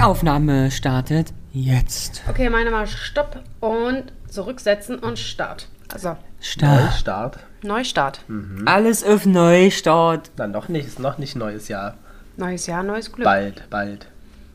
Die Aufnahme startet jetzt. Okay, meine mal Stopp und zurücksetzen und Start. Also, Start. Neustart. Neustart. Alles auf Neustart. Dann noch nicht, ist noch nicht neues Jahr. Neues Jahr, neues Glück. Bald, bald.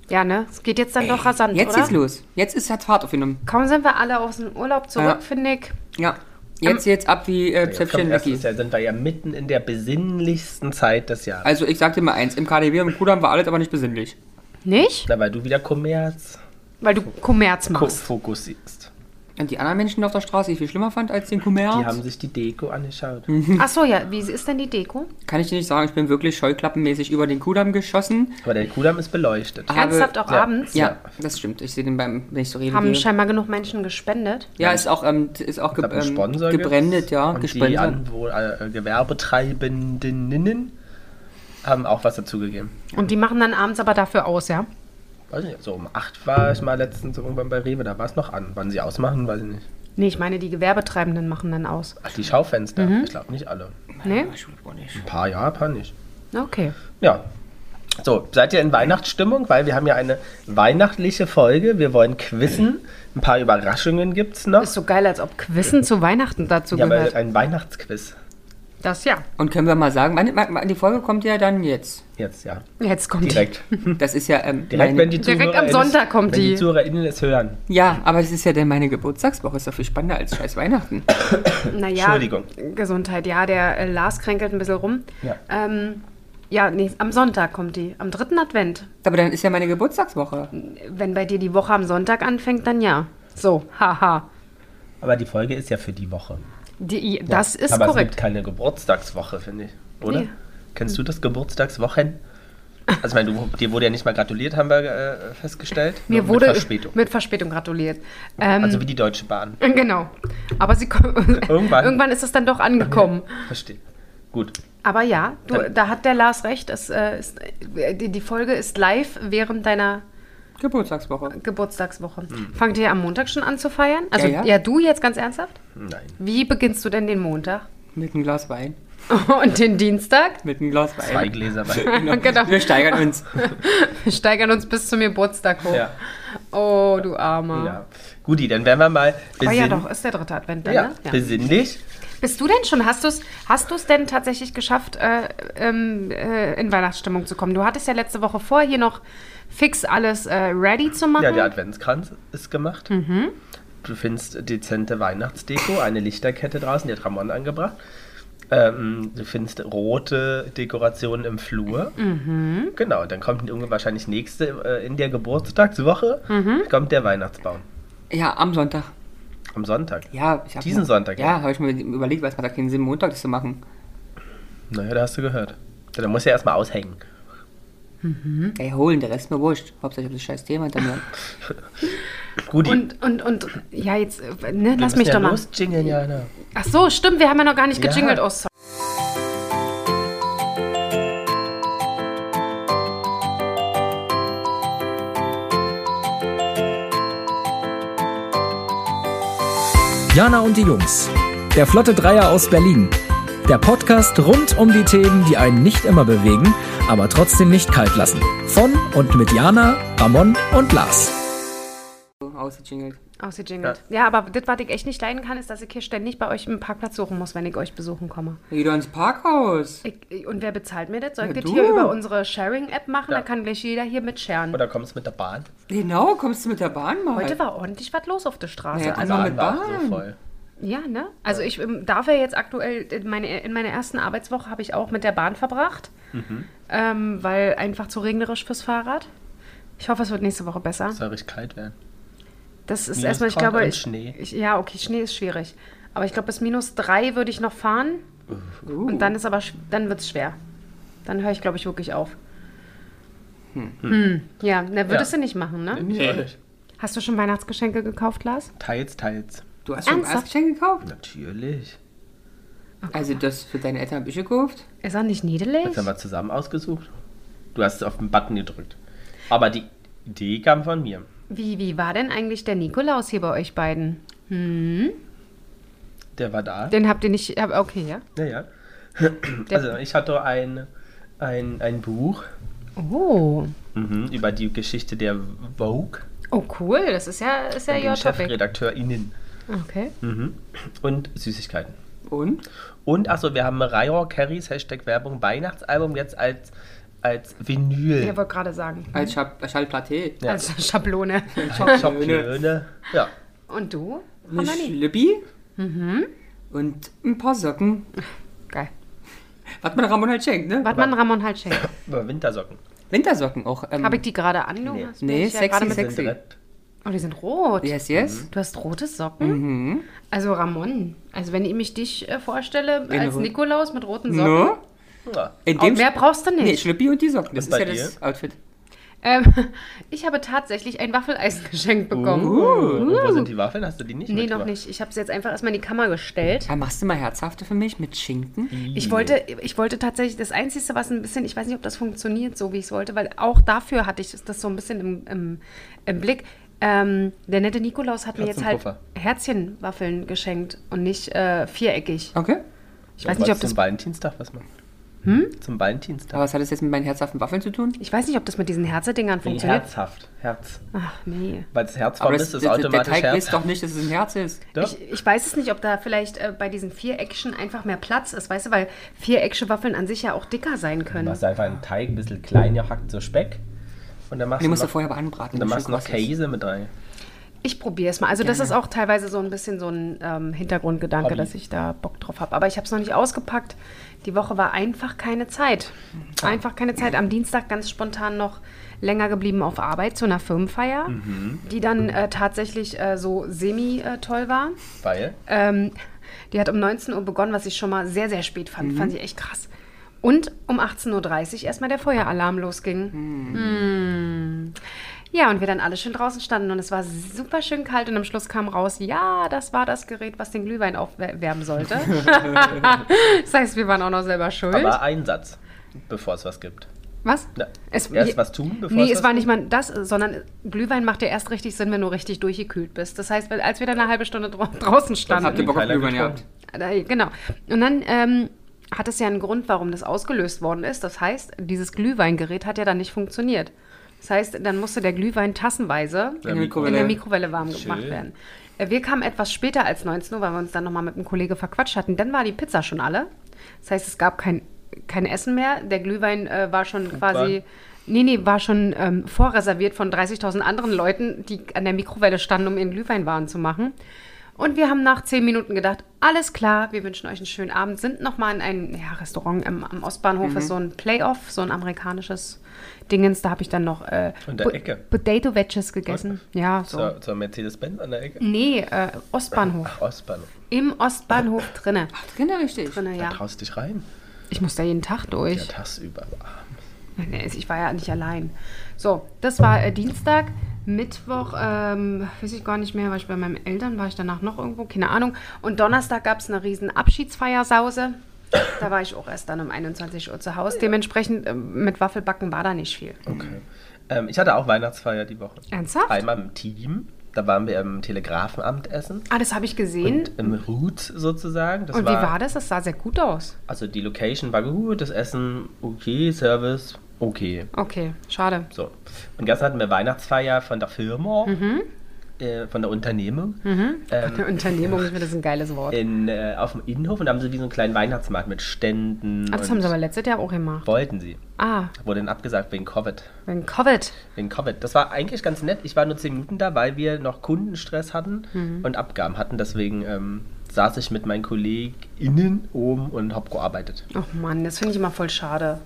Ja, ne? Es geht jetzt dann doch rasant, Jetzt oder? geht's los. Jetzt ist Fahrt aufgenommen. Kaum sind wir alle aus dem Urlaub zurück, Ja. finde ich. Ja. Jetzt jetzt ab wie äh, Jetzt Zäpfchen erstes Lucky. Jahr, sind wir ja mitten in der besinnlichsten Zeit des Jahres. Also ich sag dir mal eins, im KDW und im Kudamm war alles aber nicht besinnlich. Nicht? Na, weil du wieder Kommerz Weil du Kommerz ko- machst. fokussierst. Und die anderen Menschen auf der Straße, die ich viel schlimmer fand als den Kommerz. Die haben sich die Deko angeschaut. Ach so, ja. Wie ist denn die Deko? Kann ich dir nicht sagen, ich bin wirklich scheuklappenmäßig über den Kudamm geschossen. Aber der Kudamm ist beleuchtet. Habe- Ernsthaft auch ja. abends? Ja, Ja. das stimmt. Ich sehe den beim, wenn ich so rede. Haben gehe. scheinbar genug Menschen gespendet. Ja, ist auch, ähm, ist auch Ich ge ähm, gebrandet, ja, Und die gesponsert. Anwo äh, Gewerbetreibenden haben auch was dazugegeben. Und die machen dann abends aber dafür aus, ja? Weiß nicht, so um 8 war ich mal letztens irgendwann bei Rewe, da war es noch an. Wann sie ausmachen, weiß ich nicht. Nee, ich meine, die Gewerbetreibenden machen dann aus. Ach, die Schaufenster. Mhm. Ich glaube nicht alle. Nee? Ein paar ja, ein paar nicht. Okay. Ja. So, seid ihr in Weihnachtsstimmung? Weil wir haben ja eine weihnachtliche Folge. Wir wollen quizzen. Ein paar Überraschungen gibt es noch. Ist so geil, als ob Quizzen zu Weihnachten dazu Ja, aber gehört. ein Weihnachtsquiz. Das ja. Und können wir mal sagen, wann, die Folge kommt ja dann jetzt. Jetzt, ja. Jetzt kommt Direkt. Das ist ja ähm, Direkt, meine, wenn die Direkt Zuhörer am Sonntag kommt wenn die. die. ZuhörerInnen es hören. Ja, aber es ist ja dann meine Geburtstagswoche. Ist doch viel spannender als scheiß Weihnachten. Naja, Entschuldigung. Gesundheit. Ja, der äh, Lars kränkelt ein bisschen rum. Ja. Ähm, ja, nee, am Sonntag kommt die. Am dritten Advent. Aber dann ist ja meine Geburtstagswoche. Wenn bei dir die Woche am Sonntag anfängt, dann ja. So, haha. Aber die Folge ist ja für die Woche. Die, das ist aber es gibt korrekt. keine Geburtstagswoche, finde ich. Oder? Nee. Kennst du das Geburtstagswochen? Also, ich meine, du, dir wurde ja nicht mal gratuliert, haben wir äh, festgestellt. Mir wurde Mit Verspätung. mit Verspätung gratuliert. Ähm, Also wie die Deutsche Bahn. genau. Aber sie Irgendwann. irgendwann ist es dann doch angekommen. Verstehe. Gut. Aber ja, du, Dann- da hat der Lars recht. Es, äh, ist, äh, die, die Folge ist live während deiner Geburtstagswoche. Geburtstagswoche. Hm. Fangt ihr am Montag schon an zu feiern? Also Ja, ja, ja. du jetzt ganz ernsthaft? Nein. Wie beginnst du denn den Montag? Mit einem Glas Wein. Und den Dienstag? Mit einem Glas Wein. Zwei Gläser Wein. genau. Wir steigern uns. Wir steigern uns bis zum Geburtstag hoch. Ja. Oh, du Armer. ja. Guti, dann werden wir mal Oh ja, besinn- doch, ist der dritte Advent dann, ja, ne? Ja. besinnlich. Bist du denn schon, hast du es hast du's denn tatsächlich geschafft, äh, ähm, äh, in Weihnachtsstimmung zu kommen? Du hattest ja letzte Woche vor, hier noch fix alles äh, ready zu machen. Ja, der Adventskranz ist gemacht. Mhm. Du findest dezente Weihnachtsdeko, eine Lichterkette draußen, die hat Ramon angebracht. Ähm, du findest rote Dekorationen im Flur. Mhm. Genau, dann kommt wahrscheinlich nächste äh, in der Geburtstagswoche Mhm. kommt der Weihnachtsbaum. Ja, am Sonntag. Am Sonntag. Ja, ich hab Diesen mal- Sonntag, ja? Ja, habe ich mir überlegt, weil es macht keinen Sinn, Montag das zu machen. Naja, da hast du gehört. Ja, Dann muss ja erstmal aushängen. Ey, holen, der Rest ist mir wurscht. Hauptsache ich hab das scheiß Thema hinter mir. Guti, Und, und, und, ja, jetzt, äh, ne, lass mich ja doch mal. jingeln, Jana. Ach so, stimmt, wir haben ja noch gar nicht Ja. gejingelt. Oh, sorry. Jana und die Jungs. Der Flotte Dreier aus Berlin. Der Podcast rund um die Themen, die einen nicht immer bewegen, aber trotzdem nicht kalt lassen. Von und mit Jana, Ramon und Lars. Ausgejingelt. Ausgejingelt. Ja. aber das, was ich echt nicht leiden kann, ist, dass ich hier ständig bei euch einen Parkplatz suchen muss, wenn ich euch besuchen komme. Geh doch ins Parkhaus. Ich, und wer bezahlt mir das? Soll ich Ja, das hier über unsere Sharing-App machen? Ja. Da kann gleich jeder hier mitsharen. Oder kommst du mit der Bahn? Genau, kommst du mit der Bahn mal. Heute war ordentlich was los auf der Straße. Ja, also, mit Bahn. so voll. ja, ne? Also ich ähm, darf ja jetzt aktuell, in, meine, in meiner ersten Arbeitswoche habe ich auch mit der Bahn verbracht, Mhm. ähm, weil einfach zu regnerisch fürs Fahrrad. Ich hoffe, es wird nächste Woche besser. Soll richtig kalt werden. Das ist Minus erstmal, ich glaube, und ich, Schnee. Ich, ja, okay, Schnee ist schwierig. Aber ich glaube, bis minus drei würde ich noch fahren. Uh. Und dann ist aber, dann wird es schwer. Dann höre ich, glaube ich, wirklich auf. Hm. Ja, ne, würdest Ja. du nicht machen, ne? Nee. Hast du schon Weihnachtsgeschenke gekauft, Lars? Teils, teils. Du hast schon ein Ernsthaft? Weihnachtsgeschenk gekauft? Natürlich. Also das für deine Eltern habe ich gekauft. Ist er nicht niedelig? Das haben wir zusammen ausgesucht. Du hast auf den Button gedrückt. Aber die Idee kam von mir. Wie, wie war denn eigentlich der Nikolaus hier bei euch beiden? Der war da. Den habt ihr nicht. Okay, ja. Ja, ja. Der, Also ich hatte ein, ein, ein Buch. oh. Mhm, über die Geschichte der Vogue Oh, cool. Das ist ja, ist ja und your topic. ChefredakteurInnen. Okay. Mhm. Und Süßigkeiten. Und? Und achso, wir haben Rayor Carries Hashtag Werbung Weihnachtsalbum jetzt als, als Vinyl. Ich wollte gerade sagen. Als Schallplatte. Ja. Als Schablone. Schablone. Ja. Und du? Eine? Schlippi. Und ein paar Socken. Geil. Was man Ramon halt schenkt, ne? Was man Ramon halt schenkt. Aber Wintersocken. Wintersocken auch. Ähm, Habe ich die gerade an? Du Nee. Nee, dich ja sexy, sexy. Sind. Oh, die sind rot. Yes, yes. Du hast rote Socken? Also Ramon, also wenn ich mich dich äh, vorstelle als. Nikolaus mit roten Socken, No? Ja. In auch mehr brauchst du Nee, nicht. Schlippi und die Socken. Das Und ist ja bei das Outfit. Ähm, ich habe tatsächlich ein Waffeleisen geschenkt bekommen. Und wo sind die Waffeln? Hast du die nicht nee, noch nicht. Ich habe sie jetzt einfach erstmal in die Kammer gestellt. Ja, machst du mal herzhafte für mich mit Schinken? Ich wollte, ich wollte tatsächlich, das Einzige, was ein bisschen, ich weiß nicht, ob das funktioniert, so wie ich es wollte, weil auch dafür hatte ich das so ein bisschen im, im, im Blick. Ähm, der nette Nikolaus hat mir jetzt halt. Herzchenwaffeln geschenkt und nicht äh, viereckig. Okay. Ich weiß nicht, ob das Valentinstag was machen. Hm? Zum Valentinstag. Aber was hat das jetzt mit meinen herzhaften Waffeln zu tun? Ich weiß nicht, ob das mit diesen Herzedingern Nee, funktioniert. herzhaft. Herz. Ach nee. Weil das Herz Aber das, ist, ist der, der automatisch Teig Herz. wisst doch nicht, dass es ein Herz ist. Doch. Ich, ich weiß es nicht, ob da vielleicht äh, bei diesen Viereckchen einfach mehr Platz ist, weißt du, weil viereckige Waffeln an sich ja auch dicker sein Du können. machst einfach einen Teig, ein bisschen klein gehackt, so Speck. Und dann machst Die du musst du noch, vorher aber anbraten. und dann machst du noch. Käse mit rein. Ich probiere es mal. Also das Gerne. ist auch teilweise so ein bisschen so ein ähm, Hintergrundgedanke, Hobby. dass ich da Bock drauf habe. Aber ich habe es noch nicht ausgepackt. Die Woche war einfach keine Zeit. Einfach keine Zeit. Am Dienstag ganz spontan noch länger geblieben auf Arbeit zu einer Firmenfeier, die dann äh, tatsächlich äh, so semi-toll war. Weil? Ähm, die hat um 19 Uhr begonnen, was ich schon mal sehr, sehr spät fand. Fand ich echt krass. Und um 18.30 Uhr erstmal der Feueralarm losging. Hm. Ja, und wir dann alle schön draußen standen und es war super schön kalt und am Schluss kam raus, ja, das war das Gerät, was den Glühwein aufwärmen sollte. das heißt, wir waren auch noch selber schuld. Aber Einsatz, bevor es was gibt. was? Na, Es- erst was tun, bevor Nee, es es war nicht mal das, sondern Glühwein macht ja erst richtig Sinn, wenn du richtig durchgekühlt bist. Das heißt, weil- als wir dann eine halbe Stunde dra draußen standen. Habt ihr Bock auf Glühwein gehabt? Da- Genau. Und dann ähm, hat es ja einen Grund, warum das ausgelöst worden ist. Das heißt, dieses Glühweingerät hat ja dann nicht funktioniert. Das heißt, dann musste der Glühwein tassenweise In der in Mikrowelle. der Mikrowelle warm Schön. gemacht werden. Äh, Wir kamen etwas später als 19 Uhr, weil wir uns dann nochmal mit einem Kollege verquatscht hatten. Dann war die Pizza schon alle. Das heißt, es gab kein, kein Essen mehr. Der Glühwein äh, war schon quasi. Nee, nee, war schon ähm, vorreserviert von 30.000 anderen Leuten, die an der Mikrowelle standen, um ihren Glühwein warm zu machen. Und wir haben nach zehn Minuten gedacht, alles klar, wir wünschen euch einen schönen Abend, sind nochmal in ein ja, Restaurant am, am Ostbahnhof, ist so ein Playoff, so ein amerikanisches Dingens. Da habe ich dann noch äh, An der Ecke? Potato Wedges gegessen. Ja, so. Zur, zur Mercedes-Benz an der Ecke? Nee, äh, Ostbahnhof. Ach, Ostbahnhof. Im Ostbahnhof drinne. Genau, richtig. Drinne, Da ja. traust du dich rein. Ich muss da jeden Tag Ja, durch. tagsüber. Nee, Ich war ja nicht allein. So, das war äh, Dienstag. Mittwoch, ähm, weiß ich gar nicht mehr, war ich bei meinen Eltern, war ich danach noch irgendwo, keine Ahnung. Und Donnerstag gab es eine riesen Abschiedsfeiersause. Da war ich auch erst dann um 21 Uhr zu Hause. Dementsprechend ähm, mit Waffelbacken war da nicht viel. Okay. Ähm, ich hatte auch Weihnachtsfeier die Woche. Ernsthaft? Einmal im Team. Da waren wir im Telegrafenamt essen. Ah, das habe ich gesehen. Und im Root sozusagen. Das Und, wie war das? Das sah sehr gut aus. Also die Location war gut, das Essen okay, Service okay. Okay, schade. So. Und gestern hatten wir Weihnachtsfeier von der Firma, äh, von der Unternehmung. Ähm, Eine Unternehmung, ich finde das ein geiles Wort. in, äh, auf dem Innenhof und da haben sie wie so einen kleinen Weihnachtsmarkt mit Ständen. Ah, das haben sie aber letztes Jahr auch gemacht. Wollten sie. Ah, Wurde dann abgesagt wegen Covid. wegen Covid. Wegen Covid. Das war eigentlich ganz nett. Ich war nur 10 Minuten da, weil wir noch Kundenstress hatten Mhm. und Abgaben hatten. Deswegen ähm, saß ich mit meinen KollegInnen oben und hab gearbeitet. Oh Mann, das finde ich immer voll schade.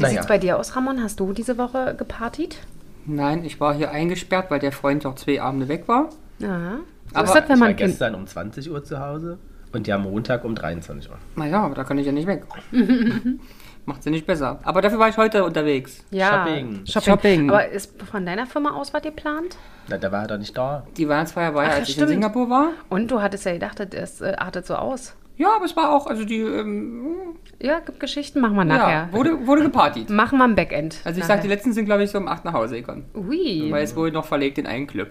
Wie Naja. sieht's bei dir aus, Ramon? Hast du diese Woche gepartied? Nein, ich war hier eingesperrt, weil der Freund auch zwei Abende weg war. Ja. So Aber ist das, wenn ich man war Kind. gestern um 20 Uhr zu Hause und ja Montag um 23 Uhr. Naja, aber da kann ich ja nicht weg. Macht sie nicht besser. Aber dafür war ich heute unterwegs. Ja, Shopping. Shopping. Shopping. Aber ist von deiner Firma aus was geplant? Na, da war er doch nicht da. Die Weihnachtsfeier war ja, als ich stimmt. in Singapur war. Und du hattest ja gedacht, das äh, artet so aus. Ja, aber es war auch, also die, ähm, Ja, gibt Geschichten, machen wir nachher. ja, wurde, wurde gepartyt. Machen wir am Backend. Also ich nachher. sag, die letzten sind, glaube ich, so um 8 nach Hause gekommen. Ui. Weil es wurde noch verlegt in einen Club.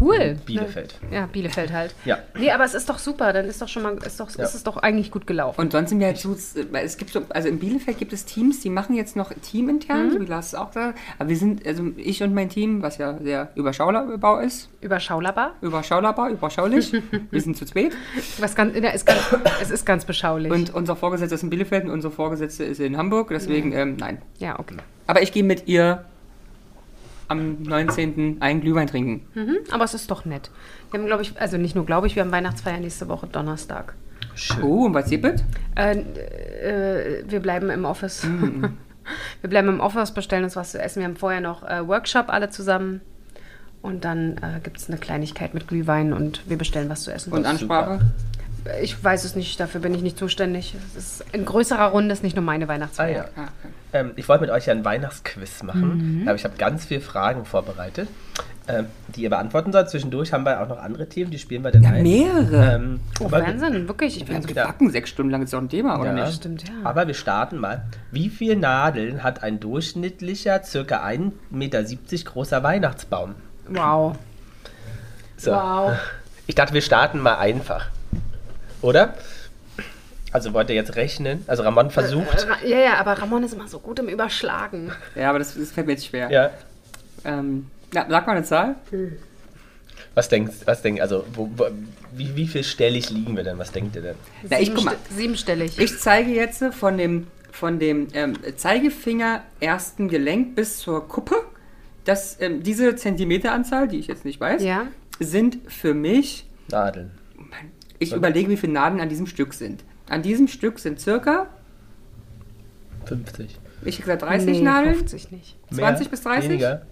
Cool. Bielefeld. Ja, Bielefeld halt. Ja. Nee, aber es ist doch super. Dann ist doch schon mal, ist doch, Ja. ist es doch eigentlich gut gelaufen. Und sonst sind wir halt so, es gibt so, also in Bielefeld gibt es Teams, die machen jetzt noch teamintern, so wie Lars es auch da. Aber wir sind, also ich und mein Team, was ja sehr überschaubar ist, Überschaubar. überschaubar, überschaulich, wir sind zu zweit. Was ganz, ja, ist ganz, es ist ganz beschaulich. Und unser Vorgesetzter ist in Bielefeld und unser Vorgesetzter ist in Hamburg, deswegen, ähm, nein. ja, okay. Aber ich gehe mit ihr am 19. einen Glühwein trinken. Mhm, aber es ist doch nett. Wir haben, glaube ich, also nicht nur glaube ich, wir haben Weihnachtsfeier nächste Woche Donnerstag. Schön. Oh, und was gibt es? Äh, äh, wir bleiben im Office. wir bleiben im Office, bestellen uns was zu essen. Wir haben vorher noch äh, Workshop alle zusammen. Und dann äh, gibt es eine Kleinigkeit mit Glühwein und wir bestellen was zu essen. Und Ansprache? Ich weiß es nicht, dafür bin ich nicht zuständig. Es ist in größerer Runde ist nicht nur meine Ah, Weihnachtsfeier. ja. Ah, okay. Ähm, ich wollte mit euch ja einen Weihnachtsquiz machen, aber ich habe ganz viele Fragen vorbereitet, ähm, die ihr beantworten sollt. Zwischendurch haben wir auch noch andere Themen, die spielen wir dann Ja, ein. mehrere. Ähm, Oh, aber- Wahnsinn, wirklich. Ich bin so. Ja. Backen sechs Stunden lang ist doch ein Thema, oder Ja. nicht? Stimmt, ja. Aber wir starten mal. Wie viele Nadeln hat ein durchschnittlicher, circa 1,70 Meter großer Weihnachtsbaum? Wow. So. Wow. Ich dachte, wir starten mal einfach. Oder? Also wollt ihr jetzt rechnen? Also Ramon versucht. Ra- Ja, ja, aber Ramon ist immer so gut im Überschlagen. Ja, aber das, das fällt mir jetzt schwer. Ja. Ähm, ja, sag mal eine Zahl. Was denkst was denk, also wo, wo, wie, wie viel stellig liegen wir denn? Was denkt ihr denn? Na, ich guck mal. Ste- Siebenstellig. Ich zeige jetzt von dem, von dem ähm, Zeigefinger ersten Gelenk bis zur Kuppe. Das, ähm, diese Zentimeteranzahl, die ich jetzt nicht weiß, ja. sind für mich, Nadeln. Ich überlege, wie viele Nadeln an diesem Stück sind. An diesem Stück sind circa, 50. ich hätte gesagt 30 nee, Nadeln, 50 nicht. 20 bis 30? Weniger?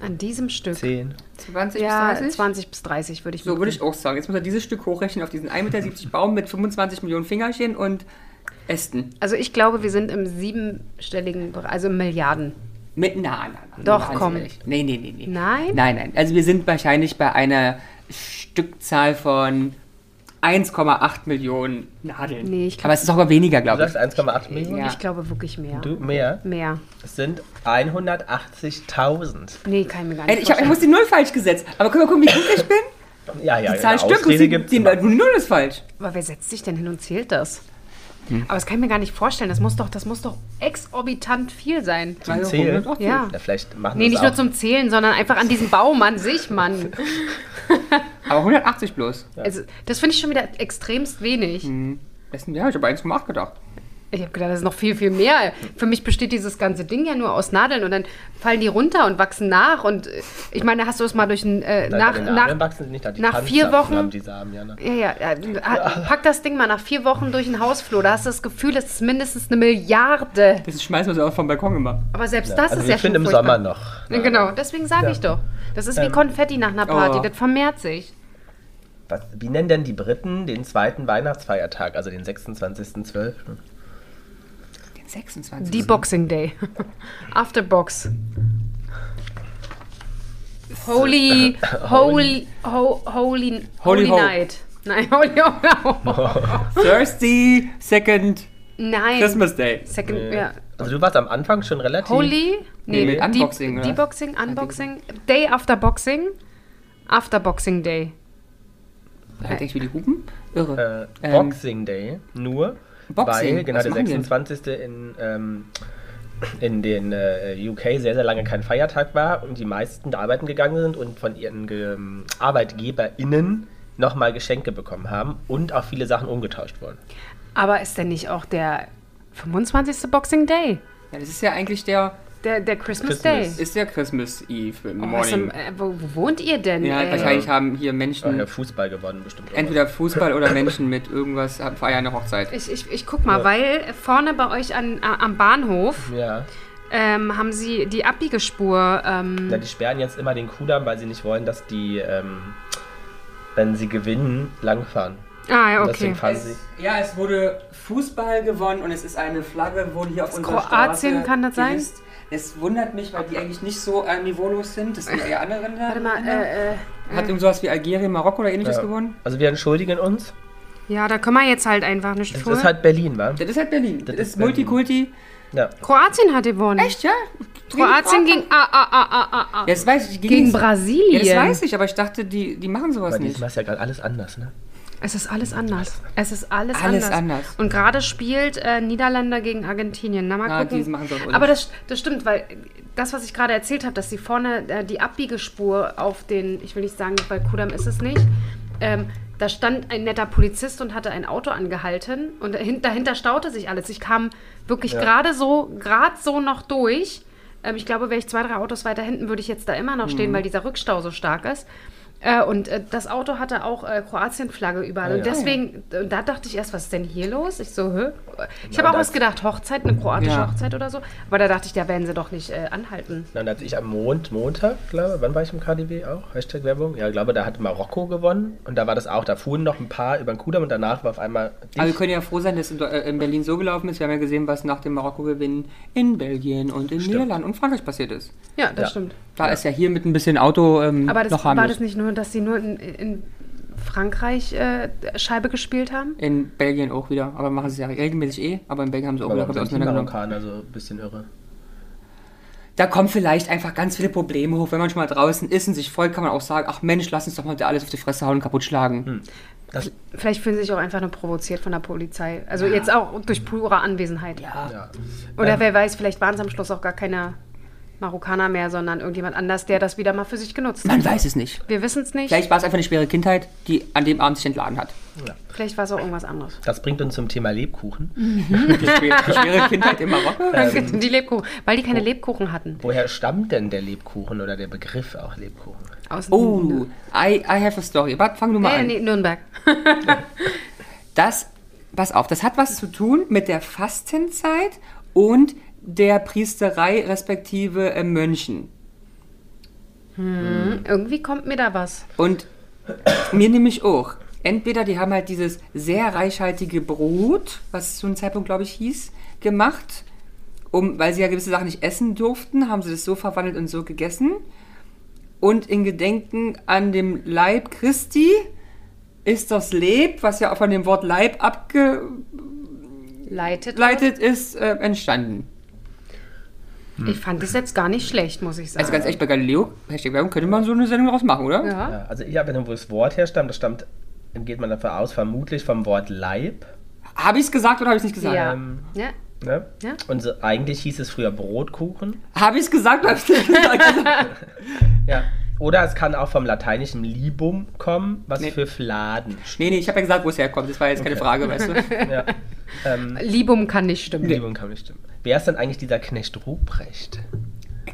An diesem Stück. 10. 20 Ja, bis 30? 20 bis 30 würde ich So würde ich auch sagen. Jetzt muss er dieses Stück hochrechnen auf diesen 1,70 Meter Baum mit 25 Millionen Fingerchen und Ästen. Also ich glaube, wir sind im siebenstelligen Bereich, also im Milliarden. Mit, na, na, na, Doch, komm. ehrlich. Nee, nee, nee, nee. Nein? Nein, nein. Also wir sind wahrscheinlich bei einer Stückzahl von 1,8 Millionen Nadeln. Nee, ich glaub- Aber es ist auch aber weniger, Du glaube ich. sagst 1,8 Millionen? Ja. Ich glaube wirklich mehr. Du mehr? Mehr. Es sind 180.000. Nee, kann ich mir gar Ey, nicht Ich, hab, ich muss die Null falsch gesetzt. Aber können wir gucken, wie gut ich bin? Ja, ja, Die Zahl stimmt. Die, die, die Null ist falsch. Aber wer setzt sich denn hin und zählt das? Hm. Aber das kann ich mir gar nicht vorstellen. Das muss doch, das muss doch exorbitant viel sein. Zum Zählen? Ja. Ja, vielleicht machen Nee, nicht es nur auch. zum Zählen, sondern einfach an diesem Baum an sich, Mann. Aber 180 bloß. Also, das finde ich schon wieder extremst wenig. Hm. Sind- Ja, ich habe 1,8 gedacht. Ich habe gedacht, das ist noch viel, viel mehr. Für mich besteht dieses ganze Ding ja nur aus Nadeln und dann fallen die runter und wachsen nach. Und äh, ich meine, hast du es mal durch ein. Äh, Nein, nach, nach, wachsen sie nicht, da die nach vier Wochen- haben die Samen, ja, ne? ja, ja, ja, pack das Ding mal nach vier Wochen durch den Hausflur. Da hast du das Gefühl, es ist mindestens eine Milliarde. Das schmeißen wir so auch vom Balkon immer. Aber selbst das also ist ja schon finden im furchtbar. Sommer noch. Ja, genau, deswegen sage Ja. ich doch. Das ist wie Ähm, Konfetti nach einer Party, oh. das vermehrt sich. Was, wie nennen denn die Briten den zweiten Weihnachtsfeiertag, also den 26.12.? Den 26. Die Boxing Day. Afterbox. Holy, holy, ho, holy, holy, Holy Ho. night. Nein, holy, ho, Thursday, second Nein. Christmas Day. Second, ja. Also du warst am Anfang schon relativ... Holy, nee, Deep- Unboxing, oder? Deboxing, Unboxing, Day after Boxing, after Boxing Day. Halt echt wie die Hupen? Irre. Äh, Ähm, Boxing Day nur, Boxing? weil genau Was der machen die denn? 26. in, ähm, in den äh, UK sehr, sehr lange kein Feiertag war und die meisten da arbeiten gegangen sind und von ihren Ge ArbeitgeberInnen nochmal Geschenke bekommen haben und auch viele Sachen umgetauscht wurden. Aber ist denn nicht auch der 25. Boxing Day? Ja, das ist ja eigentlich der, Der, der Christmas, Christmas. Day? ist der Christmas Eve im Oh, Morning. im, äh, wo, wo wohnt ihr denn? ja, ey? wahrscheinlich haben hier Oh, Menschen ja, Fußball gewonnen bestimmt. entweder Fußball oder Menschen mit irgendwas haben- feiern eine Hochzeit. Ich, ich, ich guck mal, Ja. weil vorne bei euch an, am Bahnhof Ja. ähm, haben sie die Abbiegespur. Ähm, ja, die sperren jetzt immer den Kudamm, weil sie nicht wollen, dass die, ähm, wenn sie gewinnen, langfahren. ah, ja, Und okay. Deswegen fahren sie. Ja, es wurde Fußball gewonnen und es ist eine Flagge, wurde hier auf Ist unserer Kroatien, Straße kann das sein? Es wundert mich, weil die eigentlich nicht so äh, niveaulos sind. Das sind eher andere Länder. Warte mal, äh, äh, Hat irgend sowas wie Algerien, Marokko oder ähnliches Ja. gewonnen? Also wir entschuldigen uns. ja, da können wir jetzt halt einfach nicht Es tun. ist halt Berlin, wa? Das ist halt Berlin. Das, Das ist ist Berlin. Multikulti. Ja. Kroatien hat gewonnen. Echt, ja? Kroatien gegen ah, ah, ah, ah, ah, ah. Ja, das weiß ich. gegen das- Brasilien. Ja, das weiß ich, aber ich dachte, die, die machen sowas Aber nicht. diesmal ist ja gerade alles anders, ne? Es ist alles anders. Es ist alles, Alles anders. anders. Und gerade spielt äh, Niederländer gegen Argentinien. Na, mal Ah, gucken. Aber das, das stimmt, weil das, was ich gerade erzählt habe, dass sie vorne äh, die Abbiegespur auf den, ich will nicht sagen, bei Kudam ist es nicht, ähm, da stand ein netter Polizist und hatte ein Auto angehalten und dahin, dahinter staute sich alles. Ich kam wirklich gerade so, gerade so noch durch. Ähm, ich glaube, wäre ich zwei, drei Autos weiter hinten, würde ich jetzt da immer noch Mhm. stehen, weil dieser Rückstau so stark ist. Äh, und äh, das Auto hatte auch äh, Kroatien-Flagge überall. Ah, und ja. deswegen, und da dachte ich erst, was ist denn hier los? Ich so, hä? Ich Ja, habe auch was gedacht, Hochzeit, eine kroatische Ja. Hochzeit oder so. Aber da dachte ich, da werden sie doch nicht äh, anhalten. Dann als ich am Mond, Montag, glaube wann war ich im KDW auch? Hashtag Werbung? Ja, ich glaube, da hat Marokko gewonnen und da war das auch. Da fuhren noch ein paar über den Kudamm und danach war auf einmal dicht. Aber wir können ja froh sein, dass in, äh, Berlin so gelaufen ist. Wir haben ja gesehen, was nach dem Marokko-Gewinn in Belgien und in Niederlanden und Frankreich passiert ist. Ja, das Ja. stimmt. Da ist ja hier mit ein bisschen Auto ähm, Aber das, noch war harmlos. das nicht nur, dass sie nur in, in Frankreich äh, Scheibe gespielt haben? In Belgien auch wieder. Aber machen sie es ja regelmäßig eh. Aber in Belgien haben sie auch aber wieder komplett auseinandergenommen. Marokkaner so ein bisschen irre? Da kommen vielleicht einfach ganz viele Probleme hoch. Wenn man schon mal draußen ist und sich freut, kann man auch sagen, ach Mensch, lass uns doch mal alles auf die Fresse hauen und kaputt schlagen. Hm. Das, Vielleicht fühlen sie sich auch einfach nur provoziert von der Polizei. Also jetzt auch durch pure Anwesenheit. Ja. ja. Oder Ähm, wer weiß, vielleicht waren es am Schluss auch gar keine Marokkaner mehr, sondern irgendjemand anders, der das wieder mal für sich genutzt Man hat. weiß es nicht. Wir wissen es nicht. Vielleicht war es einfach eine schwere Kindheit, die an dem Abend sich entladen hat. Vielleicht war es auch irgendwas anderes. Das bringt uns zum Thema Lebkuchen. Die schwere, die schwere Kindheit in Marokko. Ähm, die Lebkuchen, weil die keine Lebkuchen hatten. Woher stammt denn der Lebkuchen oder der Begriff auch Lebkuchen? Aus Oh, I, I have a story. Warte, fang du mal nee, an. nee, Nürnberg. Das, pass auf, das hat was zu tun mit der Fastenzeit und der Priesterei respektive äh, Mönchen. Hm, Irgendwie kommt mir da was. Und mir nämlich auch. Entweder die haben halt dieses sehr reichhaltige Brot, was zu einem Zeitpunkt, glaube ich, hieß, gemacht. Um, weil sie ja gewisse Sachen nicht essen durften, haben sie das so verwandelt und so gegessen. Und in Gedenken an dem Leib Christi ist das Leb, was ja von dem Wort Leib abgeleitet Leitet. ist, äh, entstanden. Ich fand das jetzt gar nicht schlecht, muss ich sagen. Also ganz echt, bei Galileo, Hashtag Werbung, könnte man so eine Sendung daraus machen, oder? ja. Ja, also ich habe ja, wo das Wort herstammt, das stammt, geht man davon aus, vermutlich vom Wort Leib. Habe ich es gesagt oder habe ich es nicht gesagt? Ja. Ähm, ja. Ne? Ja. Und so, eigentlich hieß es früher Brotkuchen. Habe ich es gesagt oder habe ich es nicht gesagt? Ja. Oder es kann auch vom lateinischen libum kommen, was Nee. für Fladen Nee, nee, ich habe ja gesagt, wo es herkommt. Das war jetzt keine Okay. Frage, weißt du? Ja. ähm, Libum kann nicht stimmen. Libum kann nicht stimmen. Wer ist denn eigentlich dieser Knecht Ruprecht?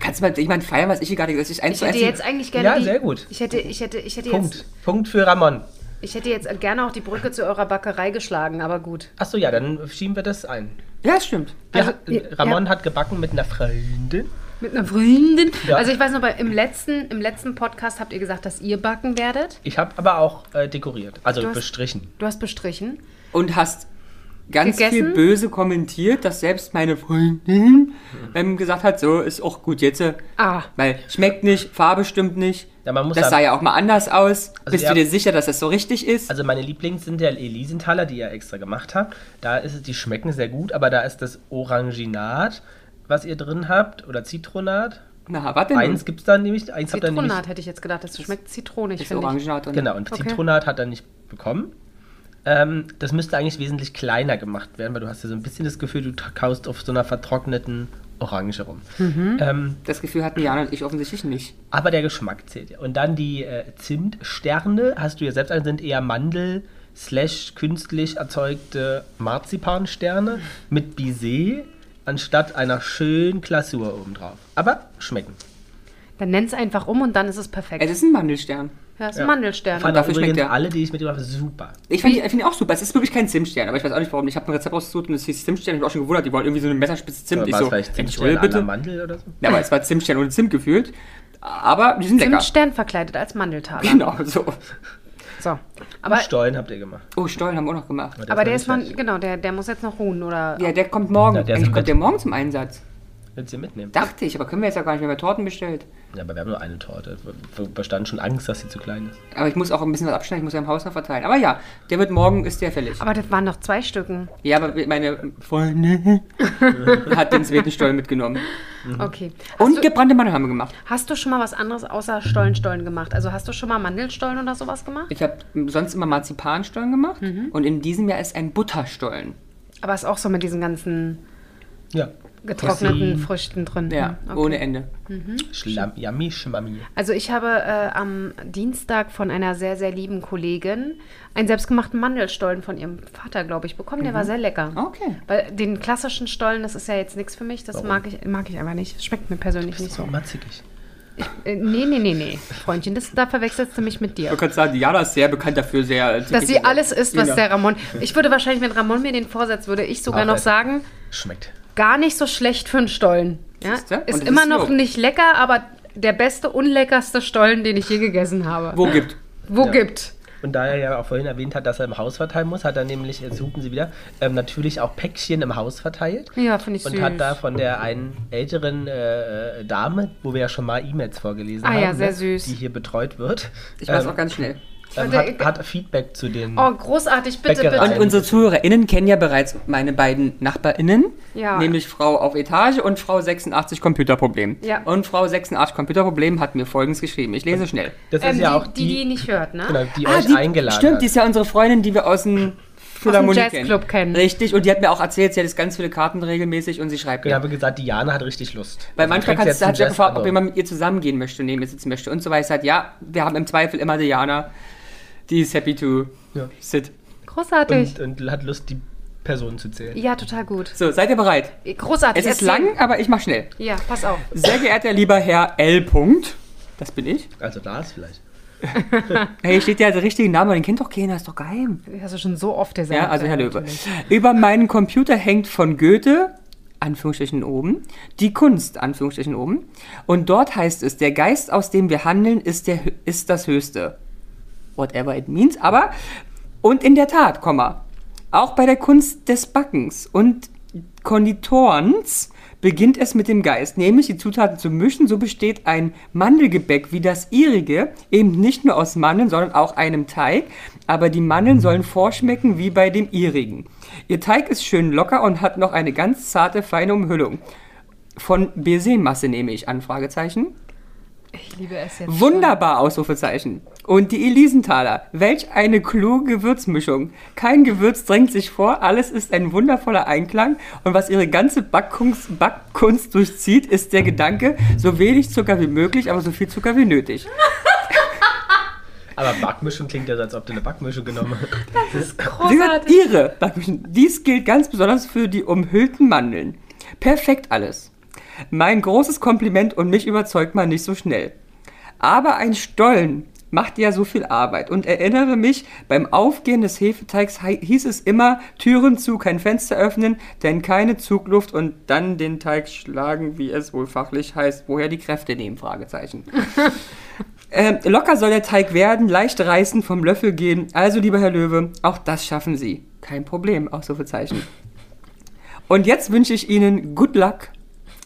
Kannst du mal jemand feiern, was ich hier gerade gesagt habe? Ich, Ich hätte jetzt eigentlich gerne Ja, die, sehr gut. Ich hätte, ich hätte, ich hätte Punkt. jetzt, Punkt für Ramon. ich hätte jetzt gerne auch die Brücke zu eurer Bäckerei geschlagen, aber gut. Achso, ja, dann schieben wir das ein. Ja, das stimmt. Wir Also, hat, ja, Ramon hat gebacken mit einer Freundin. Mit einer Freundin. Ja. Also ich weiß noch, bei, im letzten, im letzten Podcast habt ihr gesagt, dass ihr backen werdet. Ich habe aber auch äh, dekoriert, also Du hast- bestrichen. Du hast bestrichen. Und hast ganz Gegessen? viel böse kommentiert, dass selbst meine Freundin ähm, gesagt hat, so ist auch gut jetzt. äh, Ah. Weil schmeckt nicht, Farbe stimmt nicht. Ja, man muss das sah ja auch mal anders aus. Bist ja- du dir sicher, dass das so richtig ist? Also meine Lieblings sind der Elisenthaler, die ihr extra gemacht habt. Da ist es, die schmecken sehr gut, aber da ist das Oranginat, was ihr drin habt, oder Zitronat. Na, warte Eins gibt es dann nämlich, eins habt ihr nämlich. Zitronat hätte ich jetzt gedacht. Das schmeckt zitronig, ist finde ich. Orangenat drin. Genau, und Okay. Zitronat hat er nicht bekommen. Ähm, das müsste eigentlich wesentlich kleiner gemacht werden, weil du hast ja so ein bisschen das Gefühl, du kaust auf so einer vertrockneten Orange rum. Mhm. Ähm, Das Gefühl hatten Jan und ich offensichtlich nicht. aber der Geschmack zählt ja. Und dann die äh, Zimtsterne, hast du ja selbst an, sind eher Mandel slash künstlich erzeugte Marzipansterne mit Bisee anstatt einer schönen Glasur obendrauf. Aber schmecken. Dann nenn's einfach um und dann ist es perfekt. Es ist ein Mandelstern. ja, ist Ja. ein Mandelstern. Fand dafür übrigens schmeckt der- alle, die ich mitgebracht habe, super. Ich finde find ihn auch super. Es ist wirklich kein Zimtstern, aber ich weiß auch nicht warum. Ich habe ein Rezept rausgesucht und es hieß Zimtstern. Ich habe auch schon gewundert, die wollen irgendwie so eine Messerspitze Zimt. Ich war es so, vielleicht ich Zimtstern la bitte. Mandel oder so? Ja, aber es war Zimtstern ohne Zimt gefühlt. Aber die sind lecker. Zimtstern verkleidet als Mandeltaler. Genau, so. So. Aber Aber, Stollen habt ihr gemacht. Oh, Stollen haben wir auch noch gemacht. aber der noch ist man, nicht fertig. genau, der, der muss jetzt noch ruhen, oder? Ja, der kommt morgen. Ja, der ist Eigentlich im kommt der morgen zum Einsatz. Willst du sie mitnehmen? Dachte ich, aber können wir jetzt ja gar nicht mehr Torten bestellt. Ja, aber wir haben nur eine Torte. Wir bestand schon Angst, dass sie zu klein ist. Aber ich muss auch ein bisschen was abschneiden, ich muss ja im Haus noch verteilen. Aber ja, der wird morgen, ist der fällig. Aber das waren noch zwei Stücken. Ja, aber meine Freundin hat den zweiten Stollen mitgenommen. Okay. Hast Und du, gebrannte Mandeln haben wir gemacht. hast du schon mal was anderes außer Stollenstollen gemacht? Also hast du schon mal Mandelstollen oder sowas gemacht? Ich habe sonst immer Marzipanstollen gemacht Mhm. und in diesem Jahr ist ein Butterstollen. Aber ist auch so mit diesen ganzen Ja. Getrockneten Pussy. Früchten drin. Ja, Hm, okay. ohne Ende. Schlam, yummy, schmammi. Also ich habe äh, am Dienstag von einer sehr, sehr lieben Kollegin einen selbstgemachten Mandelstollen von ihrem Vater, glaube ich, bekommen. Der war sehr lecker. Okay. Weil den klassischen Stollen, das ist ja jetzt nichts für mich. Das Warum? mag ich, mag ich einfach nicht. Das schmeckt mir persönlich nicht so. Mal zickig. Äh, nee, nee, nee, nee. Freundchen, das, da verwechselst du mich mit dir. Du kannst sagen, Diana ist sehr bekannt dafür, sehr. Dass sie alles isst, was Ja. der Ramon. Ich würde wahrscheinlich, wenn Ramon mir den vorsetzt, würde ich sogar Ach, noch sagen, Schmeckt. Gar nicht so schlecht für einen Stollen. Ja? Und Ist immer ist noch so. nicht lecker, aber der beste, unleckerste Stollen, den ich je gegessen habe. Wo gibt? Wo Ja. gibt? Und da er ja auch vorhin erwähnt hat, dass er im Haus verteilen muss, hat er nämlich, jetzt suchen Sie wieder, ähm, natürlich auch Päckchen im Haus verteilt. Ja, finde ich süß. Und hat da von der einen älteren äh, Dame, wo wir ja schon mal E-Mails vorgelesen Ah haben, ja, sehr ne, süß. die hier betreut wird, Ich ähm, auch ganz schnell. Ähm, hat, hat Feedback zu den... Oh, großartig, bitte, bitte. Und unsere ZuhörerInnen kennen ja bereits meine beiden NachbarInnen, Ja. nämlich Frau auf Etage und Frau 86 Computerproblem. Ja. Und Frau 86 Computerproblem hat mir folgendes geschrieben. Ich lese schnell. das ist Ähm, ja die, auch die, die nicht hört, ne? genau, die Ah, euch die, eingeladen stimmt, hat. die ist ja unsere Freundin, die wir aus dem Philharmonie Jazzclub kennen. Richtig, und die hat mir auch erzählt, sie hat jetzt ganz viele Karten regelmäßig und sie schreibt Genau, mir. haben wir gesagt, Diana hat richtig Lust. Weil Also, manchmal kannst, hat sie ja gefragt, ob jemand mit ihr zusammengehen möchte, neben ihr sitzen möchte und so weiter. Ich ja, wir haben im Zweifel immer Diana, die ist happy to Ja. sit. Großartig. und, und hat Lust, die Personen zu zählen. ja, total gut. So, seid ihr bereit? Großartig. Es ist erzähl. lang, aber ich mach schnell. Ja, pass auf. Sehr geehrter lieber Herr L. Punkt, das bin ich. Also Lars vielleicht. Hey, hier steht ja der richtige Name, den kennt doch keiner, ist doch geheim. Hast du schon so oft gesagt. Ja, also Herr Löwe. natürlich. Über meinen Computer hängt von Goethe, Anführungsstrichen oben, die Kunst, Anführungsstrichen oben. Und dort heißt es, der Geist, aus dem wir handeln, ist, der, ist das Höchste. Whatever it means. Aber, und in der Tat, Komma, auch bei der Kunst des Backens und Konditorens beginnt es mit dem Geist, nämlich die Zutaten zu mischen. So besteht ein Mandelgebäck wie das ihrige eben nicht nur aus Mandeln, sondern auch einem Teig. Aber die Mandeln sollen vorschmecken wie bei dem ihrigen. Ihr Teig ist schön locker und hat noch eine ganz zarte, feine Umhüllung. Von Baiser-Masse nehme ich an, Fragezeichen. Ich liebe es jetzt. Wunderbar, Ausrufezeichen. Und die Elisenthaler. Welch eine kluge Gewürzmischung. Kein Gewürz drängt sich vor, alles ist ein wundervoller Einklang. Und was ihre ganze Backkunst, Backkunst durchzieht, ist der Gedanke, so wenig Zucker wie möglich, aber so viel Zucker wie nötig. Aber Backmischung klingt ja so, als ob du eine Backmischung genommen hast. Sie sagt, Großartig. ihre Backmischung. Dies gilt ganz besonders für die umhüllten Mandeln. Perfekt alles. Mein großes Kompliment und mich überzeugt man nicht so schnell. Aber ein Stollen macht ja so viel Arbeit und erinnere mich, beim Aufgehen des Hefeteigs hieß es immer, Türen zu, kein Fenster öffnen, denn keine Zugluft und dann den Teig schlagen, wie es wohl fachlich heißt, woher die Kräfte nehmen, Fragezeichen. Ähm, locker soll der Teig werden, leicht reißen, vom Löffel gehen. Also, lieber Herr Löwe, auch das schaffen Sie. Kein Problem, Ausrufezeichen. Und jetzt wünsche ich Ihnen Good Luck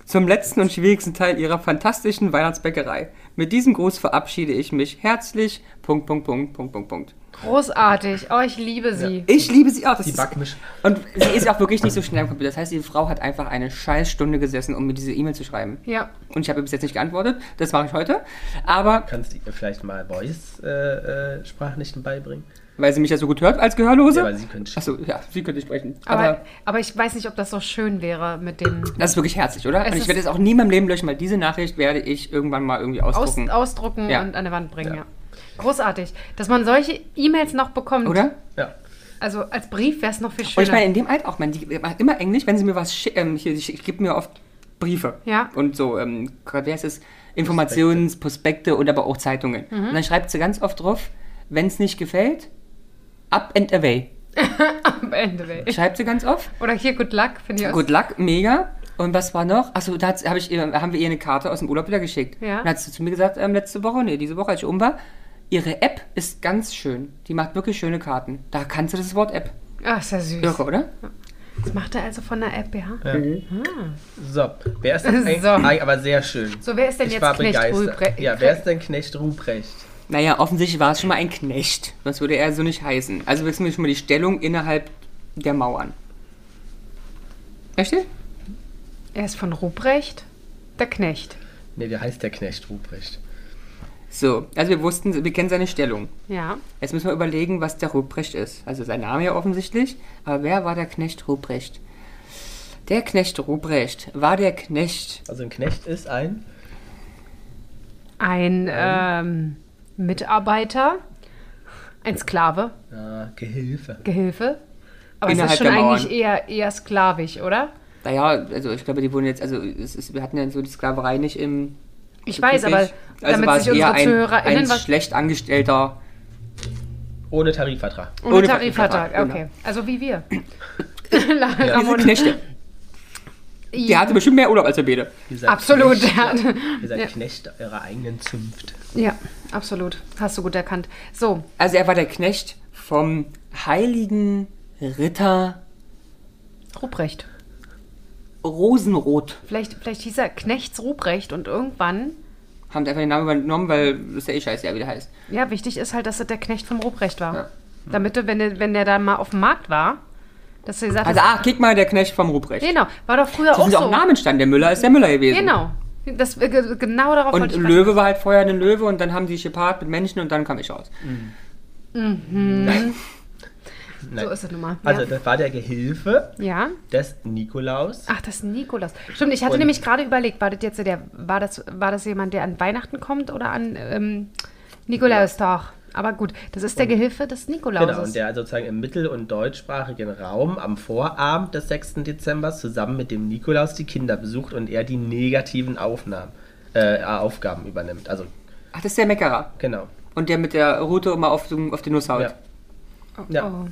zum letzten und schwierigsten Teil Ihrer fantastischen Weihnachtsbäckerei. Mit diesem Gruß verabschiede ich mich herzlich. Punkt, Punkt, Punkt, Punkt, Punkt, Punkt. Großartig. Oh, ich liebe sie. Ich liebe sie auch. Das Die ist, Backmischung. und sie ist ja auch wirklich nicht so schnell am Computer. Das heißt, die Frau hat einfach eine scheiß Stunde gesessen, um mir diese E-Mail zu schreiben. Ja. Und ich habe ihr bis jetzt nicht geantwortet. Das mache ich heute. Aber Kannst du ihr vielleicht mal Voice-Sprachnachrichten beibringen? Weil sie mich ja so gut hört als Gehörlose. Ja, weil sie könnte Achso, ja, sie könnte sprechen. Aber, Aber, aber, ich weiß nicht, ob das so schön wäre mit den das ist wirklich herzlich, oder? Und ich werde es auch nie in meinem Leben löschen, weil diese Nachricht werde ich irgendwann mal irgendwie Aus, ausdrucken. ausdrucken Ja. und an der Wand bringen. Ja. Ja. Großartig. Dass man solche E-Mails noch bekommt. oder? Ja. Also als Brief wäre es noch viel Und schöner. ich meine, in dem Alter auch, man, die macht immer Englisch, wenn sie mir was schicken. Ähm, ich, ich gebe mir oft Briefe. Ja. Und so, ähm, wie heißt es? Informationsprospekte und aber auch Zeitungen. Mhm. Und dann schreibt sie ganz oft drauf, wenn es nicht gefällt, up and away. Am Ende. Welt. Schreibt sie ganz oft. Oder hier Good Luck, finde ich. auch- Good luck, mega. Und was war noch? Achso, da hab ich, haben wir ihr eine Karte aus dem Urlaub wieder geschickt. Ja. Dann hat sie zu mir gesagt, ähm, letzte Woche, nee, diese Woche, als ich um war, ihre App ist ganz schön. Die macht wirklich schöne Karten. Da kannst du das Wort App. Ach, ist ja süß. Irre, oder? Das macht er also von der App, ja? So, wer ist denn So. aber sehr schön. So, wer ist denn ich jetzt war Knecht begeistert. Ruprecht? Ja, wer ist denn Knecht Ruprecht? Naja, offensichtlich war es schon mal ein Knecht. Sonst würde er so nicht heißen. Also wissen wir schon mal die Stellung innerhalb der Mauern. Richtig? Er ist von Ruprecht, der Knecht. Nee, der heißt der Knecht Ruprecht. So, also wir wussten, wir kennen seine Stellung. Ja. Jetzt müssen wir überlegen, was der Ruprecht ist. Also sein Name ja offensichtlich. Aber wer war der Knecht Ruprecht? Der Knecht Ruprecht war der Knecht. Also ein Knecht ist ein. Ein ähm, Mitarbeiter, ein Sklave, äh, Gehilfe. Gehilfe. Aber es Innerhalb ist schon eigentlich eher, eher sklavisch, oder? Naja, also ich glaube, die wurden jetzt, also es ist, wir hatten ja so die Sklaverei nicht im. Ich weiß, aber also damit war es sich eher unsere ein, ein schlecht angestellter. Ohne Tarifvertrag. Ohne, Ohne Tarifvertrag, Tarifvertrag, okay. Also wie wir. Diese Ramon, Knechte. Der hatte bestimmt mehr Urlaub als. Ihr seid Absolut, Knecht, ja. Ihr seid Ja. Knecht eurer eigenen Zunft. ja, absolut. Hast du gut erkannt. So, Also er war der Knecht vom heiligen Ritter Ruprecht. Rosenrot. Vielleicht, vielleicht hieß er Knechts Ruprecht und irgendwann, Haben die einfach den Namen übernommen, weil das ja eh scheiße, wie der heißt. ja, wichtig ist halt, dass er der Knecht vom Ruprecht war. Ja. Damit du, wenn der, wenn der da mal auf dem Markt war, dass du gesagt Also, hast, ah, kick mal, der Knecht vom Ruprecht. genau, war doch früher Das auch auch so. Namen stand. Der Müller ist der Müller gewesen. Genau. Das, äh, ge- genau darauf Und Löwe war halt vorher ein Löwe und dann haben die gepaart mit Menschen und dann kam ich raus. Nein. So ist es nun mal. Also ja. das war der Gehilfe ja. des Nikolaus. Ach, das Nikolaus. Stimmt, ich hatte Und- nämlich gerade überlegt, war das jetzt der, war das, war das jemand, der an Weihnachten kommt oder an ähm, Nikolaustag? Aber gut, das ist der Gehilfe des Nikolauses. Genau, und der sozusagen im mittel- und deutschsprachigen Raum am Vorabend des 6. Dezember zusammen mit dem Nikolaus die Kinder besucht und er die negativen Aufnahmen, äh, Aufgaben übernimmt. Also, Ach, das ist der Meckerer. genau. Und der mit der Route immer auf, den- auf die Nuss haut. Ja. Ja. Oh.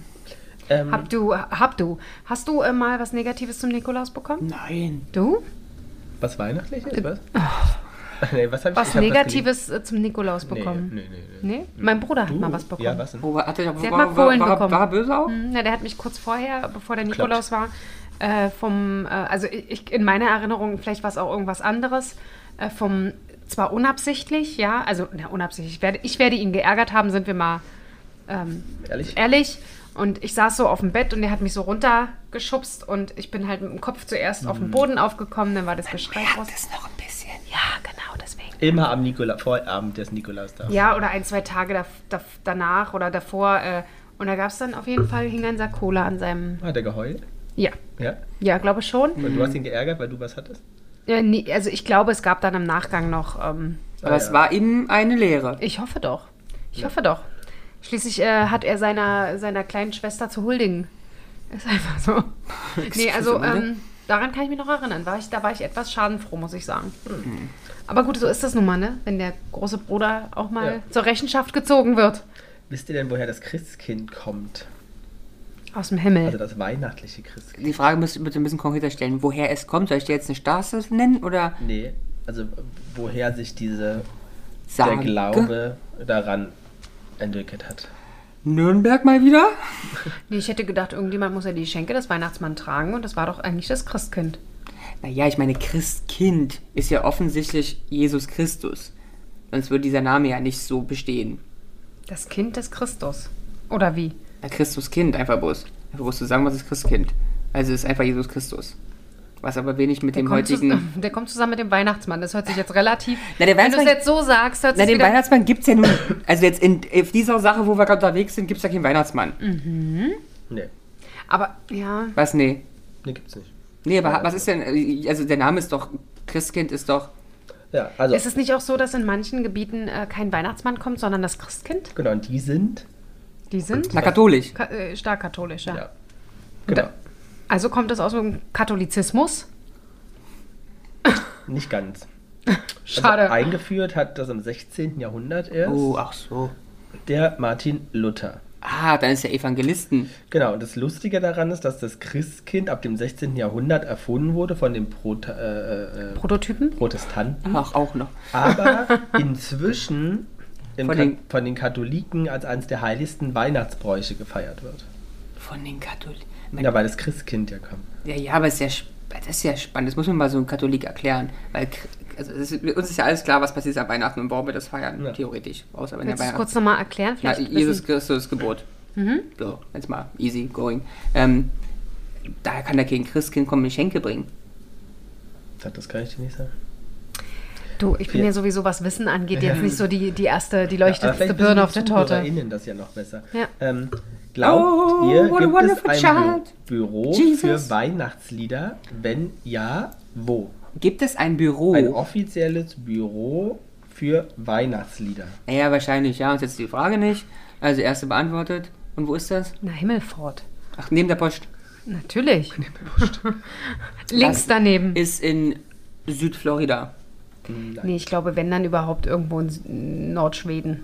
Ähm, Hab du, hab du. Hast du äh, mal was Negatives zum Nikolaus bekommen? Nein. Du? was Weihnachtliches? Was? nee, was Was ich Negatives äh, zum Nikolaus bekommen? Nee, nee, nee. Nee? Mein Bruder hat Du? mal was bekommen. Ja, was denn? War, hat er, Sie hat war, mal war, Kohlen war, war, bekommen. war er böse auch? Hm, Na, der hat mich kurz vorher, bevor der Nikolaus war, äh, vom, äh, also ich, in meiner Erinnerung, vielleicht war es auch irgendwas anderes, äh, vom, zwar unabsichtlich, ja, also na, unabsichtlich, ich werde, ich werde ihn geärgert haben, sind wir mal ähm, Ehrlich? ehrlich. Und ich saß so auf dem Bett und er hat mich so runtergeschubst und ich bin halt mit dem Kopf zuerst auf den Boden aufgekommen, dann war das Geschrei raus. Das noch ein bisschen. Ja. Immer am Nikola Vorabend des Nikolaus-Tags. Ja, oder ein, zwei Tage da, da, danach oder davor. Äh, und da gab es dann auf jeden Fall, hing ein Sack Cola an seinem. Hat er geheult? Ja, Ja? ja, glaube schon. Und du hast ihn geärgert, weil du was hattest? Ja, nie, also ich glaube, es gab dann im Nachgang noch. Ähm, Aber Ah, es ja. war ihm eine Lehre. ich hoffe doch. Ich hoffe doch. Schließlich äh, hat er seiner, seiner kleinen Schwester zu huldigen. Ist einfach so. nee, also ähm, daran kann ich mich noch erinnern. War ich, da war ich etwas schadenfroh, muss ich sagen. Aber gut, so ist das nun mal, ne? Wenn der große Bruder auch mal Ja. zur Rechenschaft gezogen wird. Wisst ihr denn, woher das Christkind kommt? Aus dem Himmel. Also das weihnachtliche Christkind. Die Frage müsst ihr bitte ein bisschen konkreter stellen. Woher es kommt? Soll ich dir jetzt eine Straße nennen oder Nee, also woher sich diese sagen? der Glaube daran entwickelt hat. Nürnberg mal wieder? Nee, ich hätte gedacht, irgendjemand muss ja die Schenke des Weihnachtsmann tragen und das war doch eigentlich das Christkind. Naja, ich meine, Christkind ist ja offensichtlich Jesus Christus. Sonst würde dieser Name ja nicht so bestehen. Das Kind des Christus. Oder wie? Ja, Christuskind, einfach bloß. Einfach bloß zu sagen, was ist Christkind. Also es ist einfach Jesus Christus. Was aber wenig mit dem kommt heutigen... zus- der kommt zusammen mit dem Weihnachtsmann. Das hört sich jetzt relativ. Na, der wenn du es jetzt so sagst, hört Na, sich den wieder. Weihnachtsmann gibt es ja nun... Also jetzt in auf dieser Sache, wo wir gerade unterwegs sind, gibt es ja keinen Weihnachtsmann. Nee, Aber ja, Was? Nee. nee, gibt's nicht. Nee, aber was ist denn... äh, Also der Name ist doch... Christkind ist doch... Ja, also, ist es nicht auch so, dass in manchen Gebieten äh, kein Weihnachtsmann kommt, sondern das Christkind? genau, und die sind, Die sind Na, katholisch. ka äh, stark katholisch, ja. ja, genau, Also kommt es aus dem Katholizismus? nicht ganz. Schade. Also eingeführt hat das im 16. Jahrhundert erst Oh, ach so. der Martin Luther. Ah, dann ist der Evangelisten. Genau, und das Lustige daran ist, dass das Christkind ab dem 16. Jahrhundert erfunden wurde von den Prot äh, äh, Prototypen? Protestanten, Ach, auch noch. aber inzwischen im Von den- von den Katholiken als eines der heiligsten Weihnachtsbräuche gefeiert wird. Von den Katholiken. Ja, weil das Christkind ja kam. Ja, ja, aber es ist ja, das ist ja spannend. Das muss man mal so ein Katholik erklären. Weil also es ist, uns ist ja alles klar, was passiert an Weihnachten und warum wir das feiern, Ja. theoretisch. Außer wenn Willst du der es Weihnachten. kurz nochmal erklären? Na, Vielleicht Jesus wissen- Christus Geburt. So, jetzt mal easy going. Ähm, daher kann der Kind Christkind kommen und Geschenke bringen. Das kann ich dir nicht sagen. Du, ich bin Ja. ja sowieso, was Wissen angeht, jetzt nicht so die, die erste, die leuchtendste vielleicht Birne auf der Torte. ZuhörerInnen das ja noch besser. Ja. Ähm, glaubt Oh, ihr, what a gibt es wonderful ein child. Bü Büro Jesus. für Weihnachtslieder? Wenn ja, wo? Gibt es ein Büro? Ein offizielles Büro für Weihnachtslieder. ja, wahrscheinlich, ja. Uns jetzt die Frage nicht. Also erste beantwortet. Und wo ist das? Na, Himmelfort. Ach, neben der Post. Natürlich. Links Das daneben. Ist in Südflorida. Nee, ich glaube, wenn dann überhaupt irgendwo in Nordschweden.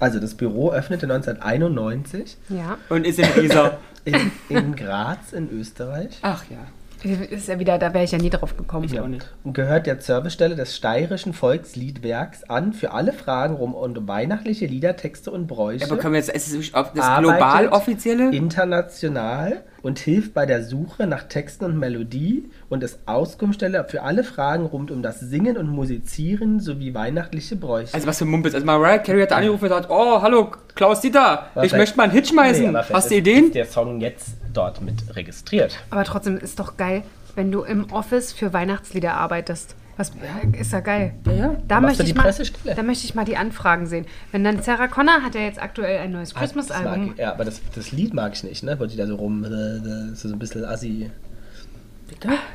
Also das Büro öffnete 1991 Ja. Und ist in Riesa. in, in Graz in Österreich Ach ja. Ist ja wieder, da wäre ich ja nie drauf gekommen. Ich auch nicht. und gehört der Servicestelle des Steirischen Volksliedwerks an für alle Fragen rum und um weihnachtliche Lieder, Texte und Bräuche. Aber können wir jetzt, ist es auf das global offizielle? international und hilft bei der Suche nach Texten und Melodie und ist Auskunftsstelle für alle Fragen rund um das Singen und Musizieren sowie weihnachtliche Bräuche. Also was für Mumpels. Also Mariah Carey hat da angerufen und gesagt, oh, hallo, Klaus Dieter, Aber ich möchte mal einen Hit schmeißen. Nee, Hast du Ideen? Ist der Song jetzt dort mit registriert? Aber trotzdem ist doch geil, wenn du im Office für Weihnachtslieder arbeitest. Was ist ja geil. Ja, ja. Da möchte, ich mal, da möchte ich mal die Anfragen sehen. Wenn dann Sarah Connor hat ja jetzt aktuell ein neues Ah, Christmas-Album. Ja, aber das, das Lied mag ich nicht, ne? Wo die da so rum, äh, ist so ein bisschen assi.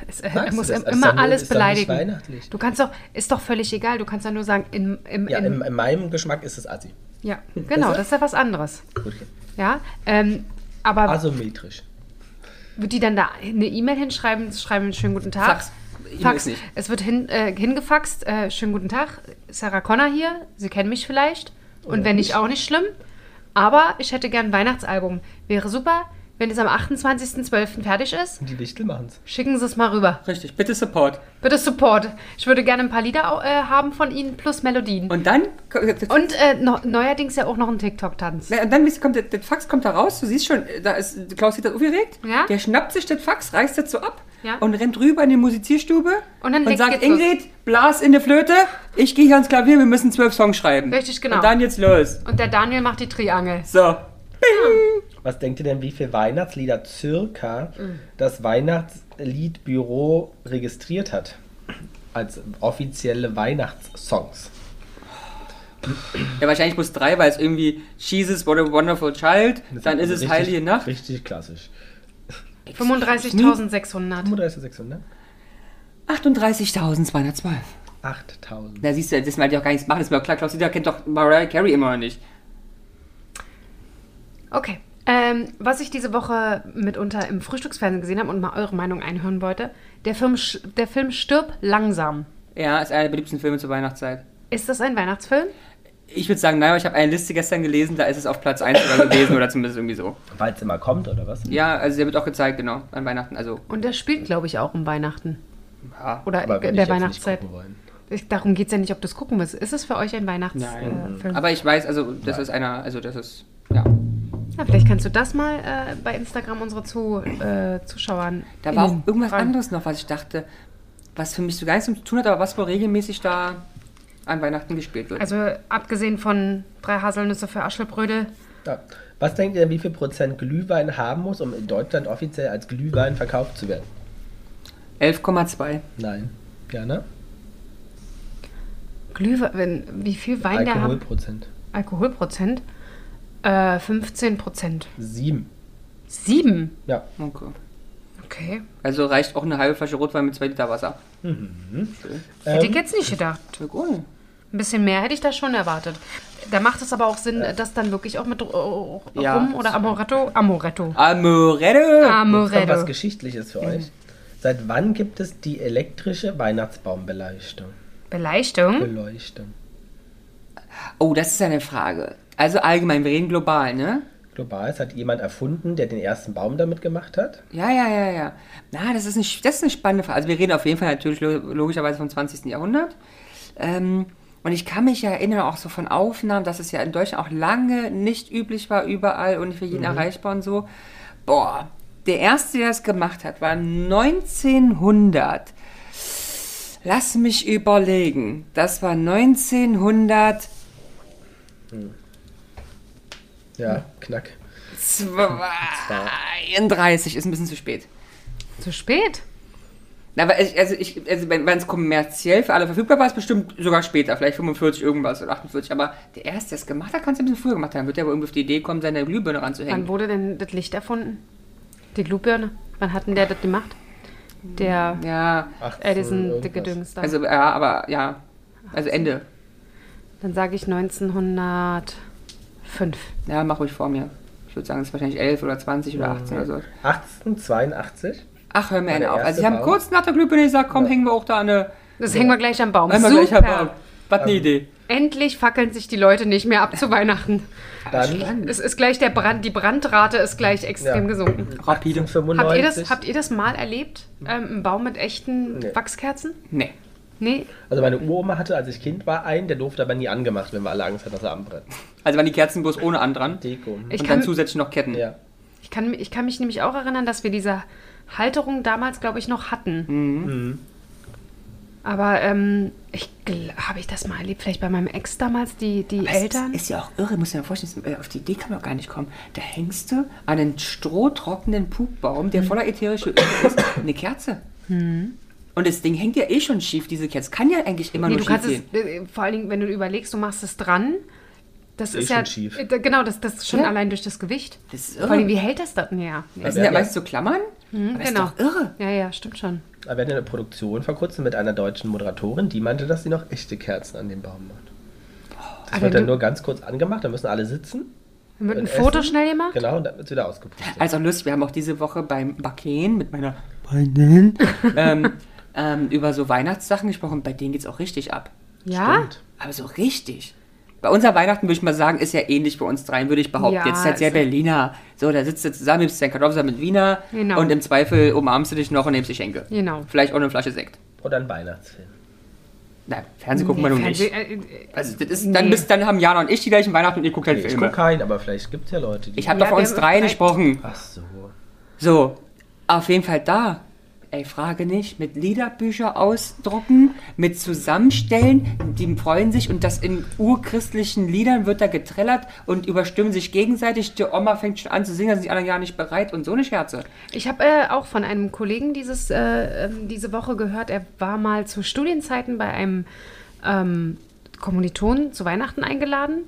Es, äh, du muss das? Also immer nur- alles beleidigen. weihnachtlich. Du kannst doch, ist doch völlig egal. Du kannst ja nur sagen, in, im, Ja, in, in, in meinem Geschmack ist es assi. ja, genau, das ist ja was anderes. Gut, okay. Ja, ähm, aber Asymmetrisch. wird die dann da eine E-Mail hinschreiben, schreiben schönen guten Tag? Fax. Fax. Es wird hin, äh, hingefaxt, äh, schönen guten Tag, Sarah Connor hier, Sie kennen mich vielleicht. Und wenn nicht, auch nicht schlimm. Aber ich hätte gern ein Weihnachtsalbum. Wäre super, wenn es am 28.12. fertig ist. Und die Wichtel machen's. Schicken Sie es mal rüber. Richtig, bitte Support. Bitte Support. Ich würde gerne ein paar Lieder äh, haben von Ihnen plus Melodien. Und dann, Und äh, no, neuerdings ja auch noch ein TikTok-Tanz. Und dann kommt der, der Fax kommt da raus, du siehst schon, da ist Klaus Dieter aufgeregt, Ja. der schnappt sich das Fax, reißt das so ab Ja. und rennt rüber in die Musizierstube Und dann legt- sagt, geht's los. Ingrid, blas in die Flöte, ich gehe hier ans Klavier, wir müssen zwölf Songs schreiben. Richtig, genau. Und dann jetzt los. Und der Daniel macht die Triangel. So. Was denkt ihr denn, wie viele Weihnachtslieder circa Mhm. das Weihnachtsliedbüro registriert hat? Als offizielle Weihnachtssongs. Ja, wahrscheinlich muss drei, weil es irgendwie Jesus, What a Wonderful Child, dann ist es Richtig- Heilige Nacht. Richtig klassisch. 35.600. 35.600? 38.212. 8000. Da siehst du, das mal ja auch gar nichts machen, das ist mir auch klar, Klaus Dieter kennt doch Mariah Carey immer noch nicht. Okay. Ähm, was ich diese Woche mitunter im Frühstücksfernsehen gesehen habe und mal eure Meinung einhören wollte, der Film, Sch- der Film Stirb langsam. Ja, ist einer der beliebtesten Filme zur Weihnachtszeit. Ist das ein Weihnachtsfilm? Ich würde sagen, nein, aber ich habe eine Liste gestern gelesen, da ist es auf Platz 1 sogar gewesen oder zumindest irgendwie so. Weil es immer kommt, oder was? Ja, also der wird auch gezeigt, genau, an Weihnachten. Also, Und der spielt, glaube ich, auch um Weihnachten. ja. Oder Aber in der ich jetzt nicht Weihnachtszeit. Ich, darum geht es ja nicht, ob du es gucken willst. Ist es für euch ein Weihnachtsfilm? Äh, Aber ich weiß, also, das ist einer, also, das ist, ja. Ja, vielleicht kannst du das mal äh, bei Instagram unsere Zu, äh, Zuschauern. Da war auch irgendwas fragen. anderes noch, was ich dachte, was für mich so gar nichts zu tun hat, aber was wohl regelmäßig da an Weihnachten gespielt wird. Also abgesehen von drei Haselnüsse für Aschelbrödel. Ja. Was denkt ihr, wie viel Prozent Glühwein haben muss, um in Deutschland offiziell als Glühwein verkauft zu werden? 11,2. Nein. Ja, ne? Glühwein, wie viel Wein der haben? Alkoholprozent. Alkoholprozent? Äh, 15 Prozent. Sieben. Sieben? Ja. Okay. Okay. Also reicht auch eine halbe Flasche Rotwein mit 2 Liter Wasser. Hätte ich jetzt nicht gedacht. Cool. Ein bisschen mehr hätte ich da schon erwartet. Da macht es aber auch Sinn, das dann wirklich auch mit Rum Ja. oder Amoretto? Amoretto. Amoretto! Jetzt kommt was Amoretto. Geschichtliches für euch. Seit wann gibt es die elektrische Weihnachtsbaumbeleuchtung? Beleuchtung? Beleuchtung. Oh, das ist eine Frage. Also allgemein, wir reden global, ne? Global, es hat jemand erfunden, der den ersten Baum damit gemacht hat. Ja, ja, ja, ja. Na, das ist, eine, das ist eine spannende Frage. Also wir reden auf jeden Fall natürlich lo- logischerweise vom 20. Jahrhundert. Ähm, Und ich kann mich ja erinnern, auch so von Aufnahmen, dass es ja in Deutschland auch lange nicht üblich war, überall und für jeden erreichbar und so. Boah, der erste, der das gemacht hat, war 1900. Lass mich überlegen. Das war 1932. Ja, knack. Ist ein bisschen zu spät. Zu spät? Na, aber ich, also, ich, also wenn es kommerziell für alle verfügbar war, ist bestimmt sogar später, vielleicht 45 irgendwas oder 48. Aber der erste, der es gemacht hat, kann es ein bisschen früher gemacht haben. Wird der wohl irgendwie auf die Idee kommen, seine Glühbirne ranzuhängen. Wann wurde denn das Licht erfunden? Die Glühbirne? Wann hat denn der das gemacht? Der Ja, 18 Edison irgendwas. dicke Düngs da. also, ja, aber ja. Also Ende. Dann sage ich 1905. Ja, mach ruhig vor mir. Ich würde sagen, es ist wahrscheinlich 11 oder 20 oder 18 oder so. 1882. Ach, hör mir der auf. Also, haben Baum? kurz nach der Glühbirne gesagt, komm, hängen wir auch da eine. Das hängen wir gleich am Baum. Einmal Super. gleich aber. Was eine Idee. Endlich fackeln sich die Leute nicht mehr ab zu Weihnachten. Dann Es ist gleich der Brand, die Brandrate ist gleich extrem Ja. gesunken. Rapide. 95. Habt ihr, das, habt ihr das mal erlebt? Ähm, ein Baum mit echten Nee. Wachskerzen? Nee. Nee. Also meine Uroma hatte, als ich Kind war, einen, der durfte aber nie angemacht, wenn wir alle Angst hatten, dass er anbrennt. Also waren die Kerzen bloß ohne an dran. Deko. Ich und kann- dann zusätzlich noch Ketten. Ja. Ich kann, ich kann mich nämlich auch erinnern, dass wir diese Halterung damals, glaube ich, noch hatten. Mhm. Aber ähm, ich habe ich das mal erlebt, vielleicht bei meinem Ex damals, die, die Es Eltern. Ist, ist ja auch irre, muss ich mir vorstellen, äh, auf die Idee kann man auch gar nicht kommen. Da hängst du an einen strohtrockenen Pupbaum, Hm. der voller ätherische Öle ist, eine Kerze. Und das Ding hängt ja eh schon schief, diese Kerze. Kann ja eigentlich immer nee, nur du kannst schief es, gehen. äh, vor allen Dingen, wenn du überlegst, du machst es dran. Das Eh ist schon ja schief. äh, Genau, das, das ist schon Ja. allein durch das Gewicht. Das ist Vor allem, irre. wie hält das denn? Ja. Das sind ja Ja. meist so Klammern. aber genau. ist doch irre. ja, ja, stimmt schon. Aber wir hatten eine Produktion vor kurzem mit einer deutschen Moderatorin, die meinte, dass sie noch echte Kerzen an dem Baum macht. Das Aber wird dann nur ganz kurz angemacht, dann müssen alle sitzen. Dann wird ein und Foto essen. schnell gemacht. Genau, und dann wird es wieder ausgepustet. Also lustig, wir haben auch diese Woche beim Backen mit meiner Freundin ähm, ähm, über so Weihnachtssachen gesprochen. Bei denen geht es auch richtig ab. Ja? Stimmt. Aber so richtig. Bei unser Weihnachten würde ich mal sagen, ist ja ähnlich bei uns dreien, würde ich behaupten. Ja, Jetzt ist halt sehr Berliner. So, da sitzt du zusammen, nimmst deinen Kartoffelsalat mit Wiener Genau. und im Zweifel umarmst du dich noch und nimmst die Schenke. Genau. Vielleicht auch eine Flasche Sekt. Oder ein Weihnachtsfilm. Nein, Fernsehen gucken wir nun nicht. Äh, äh, Also, das ist, dann, Nee. bist, dann haben Jana und ich die gleichen Weihnachten und ihr guckt halt Ich Filme. gucke keinen, aber vielleicht gibt es ja Leute, die. Ich habe Ja, doch von uns dreien gesprochen. Ach so. So, auf jeden Fall da. Ey, Frage nicht. Mit Liederbücher ausdrucken, mit Zusammenstellen, die freuen sich und das in urchristlichen Liedern wird da getrellert und überstimmen sich gegenseitig. Die Oma fängt schon an zu singen, da sind die anderen ja nicht bereit und so eine Scherze. Ich habe äh, auch von einem Kollegen dieses, äh, ähm, diese Woche gehört, er war mal zu Studienzeiten bei einem ähm, Kommilitonen zu Weihnachten eingeladen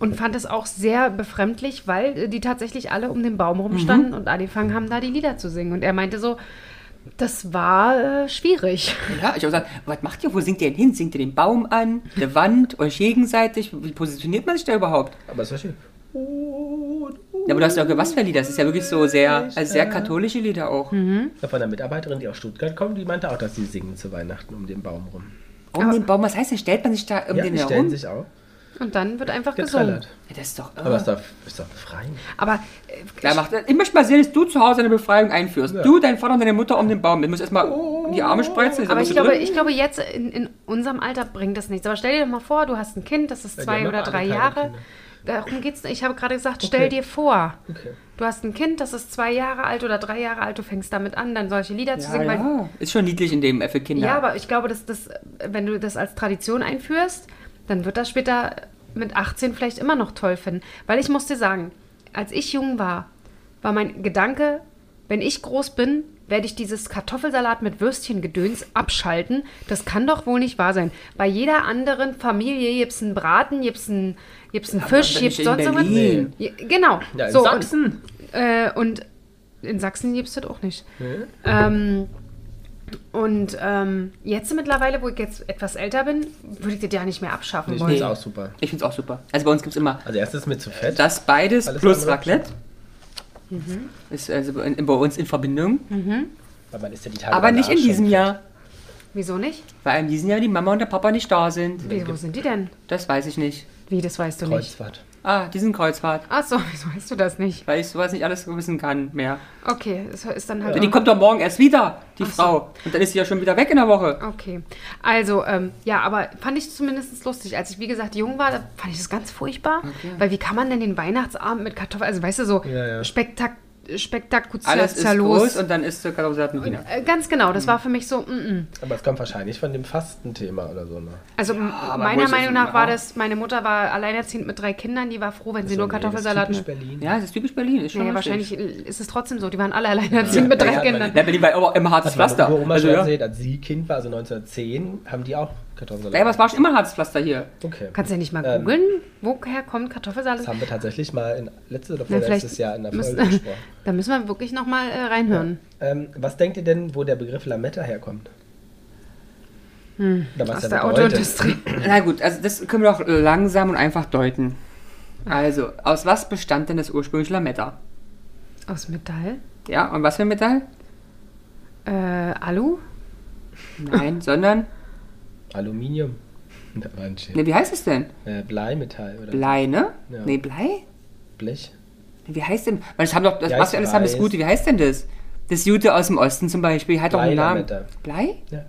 und fand es auch sehr befremdlich, weil äh, die tatsächlich alle um den Baum rumstanden Mhm. und angefangen haben, da die Lieder zu singen. Und er meinte so, das war äh, schwierig. Ja, ich habe gesagt, was macht ihr? Wo singt ihr denn hin? Singt ihr den Baum an, die Wand, euch gegenseitig? Wie positioniert man sich da überhaupt? Aber es war schön. Ja, aber du hast ja auch was für Lieder. Das ist ja wirklich so sehr, also sehr katholische Lieder auch. Mhm. Ja, Von einer Mitarbeiterin, die aus Stuttgart kommt, die meinte auch, dass sie singen zu Weihnachten um den Baum rum. Um den Baum, was heißt denn? Stellt man sich da um ja, den die herum? stellen sich auch. Und dann wird einfach gesungen. Getrellert. Ja, das ist doch Aber irre. es ist doch, ist doch befreiend. Aber äh, Ja, macht, ich möchte mal sehen, dass du zu Hause eine Befreiung einführst. Ja. Du, dein Vater und deine Mutter um den Baum. Du musst erstmal die Arme spreizen. Aber ich glaube, ich glaube, jetzt in, in unserem Alter bringt das nichts. Aber stell dir doch mal vor, du hast ein Kind, das ist Ja, zwei oder aber drei Jahre. Kinder. Darum geht's nicht. Ich habe gerade gesagt, stell Okay. dir vor, Okay. du hast ein Kind, das ist zwei Jahre alt oder drei Jahre alt, du fängst damit an, dann solche Lieder zu ja, singen. Weil, ja. Ist schon niedlich in dem für Kinder. ja, aber ich glaube, dass das, wenn du das als Tradition einführst, dann wird das später mit 18 vielleicht immer noch toll finden. Weil ich muss dir sagen, als ich jung war, war mein Gedanke, wenn ich groß bin, werde ich dieses Kartoffelsalat mit Würstchengedöns abschalten. Das kann doch wohl nicht wahr sein. Bei jeder anderen Familie gibt es einen Braten, gibt es einen, gibt's einen Fisch, gibt es sonst. Ja, Genau. Ja, in so, Sachsen. Und, äh, und in Sachsen gibt es das auch nicht. Nee. Ähm, und ähm, jetzt mittlerweile, wo ich jetzt etwas älter bin, würde ich das ja nicht mehr abschaffen Ich wollen. finde es auch super. Ich finde es auch super. Also bei uns gibt es immer Also erst ist mir zu fett. das beides Alles plus Raclette. Ist also in, bei uns in Verbindung. weil man ist ja die Tage Aber nicht in diesem schon Jahr. Wieso nicht? Weil in diesem Jahr die Mama und der Papa nicht da sind. Wie, wo sind die denn? Das weiß ich nicht. Wie, das weißt du nicht. Kreuzfahrt. Ah, die sind Kreuzfahrt. Ach so, wieso weißt du das nicht? Weil ich sowas nicht alles wissen kann mehr. Okay, es ist dann halt. Die kommt doch morgen erst wieder, die Frau. Und dann ist sie ja schon wieder weg in der Woche. Okay, also ähm, ja, aber fand ich zumindest lustig. Als ich, wie gesagt, jung war, da fand ich das ganz furchtbar. Weil wie kann man denn den Weihnachtsabend mit Kartoffeln, also weißt du, so Ja, ja. spektak spektakulär Alles ist groß und dann ist der Kartoffelsalat mit Wiener. Äh, Ganz genau, das war für mich so, mm, mm. Aber es kommt wahrscheinlich von dem Fastenthema oder so. Ne? also wo meiner es Meinung nach war Ja. das, meine Mutter war alleinerziehend mit drei Kindern, die war froh, wenn sie nur nee, das ist Kartoffelsalat typisch mit. Berlin. Ja, das ist typisch Berlin. Ist schon Naja, richtig. wahrscheinlich ist es trotzdem so. Die waren alle alleinerziehend mit drei ja, Kindern. Na, Berlin war immer, immer hartes Pflaster. Oma Also, schon ja. erzählt, als sie Kind war, also 1910, haben die auch Kartoffelsalat. ja, aber es war schon immer ein hartes Pflaster hier. Okay. Kannst du ja nicht mal Ähm, googeln, woher kommt Kartoffelsalat? Das haben wir tatsächlich mal in, letztes oder vorletztes Jahr in der müssen- Folge gesprochen. Da müssen wir wirklich nochmal äh, reinhören. Ähm, was denkt ihr denn, wo der Begriff Lametta herkommt? Oder was Aus er der? Autoindustrie. Na gut, also das können wir doch langsam und einfach deuten. Also, aus was bestand denn das ursprüngliche Lametta? Aus Metall? Ja, und was für ein Metall? Äh, Alu? Nein, sondern, Aluminium. Ne, wie heißt es denn? Äh, Bleimetall oder Blei, ne? Ja. Nee, Blei? Blech. Wie heißt denn? Weil das haben doch, das Ja, was ich wir alles haben. Gute. Wie heißt denn das? Das Jute aus dem Osten zum Beispiel, hat doch einen Namen. Blei? Ja,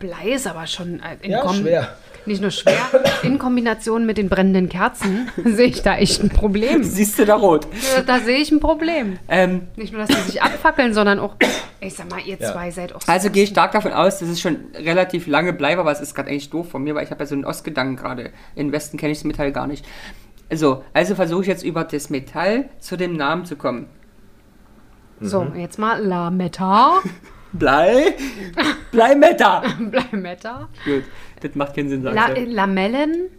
Blei ist aber schon äh, in ja Kom- schwer. Nicht nur schwer, in Kombination mit den brennenden Kerzen sehe ich da echt ein Problem. Siehst du da rot? Da, da sehe ich ein Problem. Ähm, Nicht nur, dass die sich abfackeln, sondern auch, ich sag mal, ihr Ja. zwei seid auch so also gehe ich stark davon aus, dass es schon relativ lange Blei war, aber es ist gerade eigentlich doof von mir, weil ich habe ja so einen Ostgedanken gerade. Im Westen kenne ich das Metall gar nicht. So, also versuche ich jetzt über das Metall zu dem Namen zu kommen. So, jetzt mal Lametta. Blei? Bleimetta! Bleimetta. Gut, das macht keinen Sinn, La sagst du. Lamellen.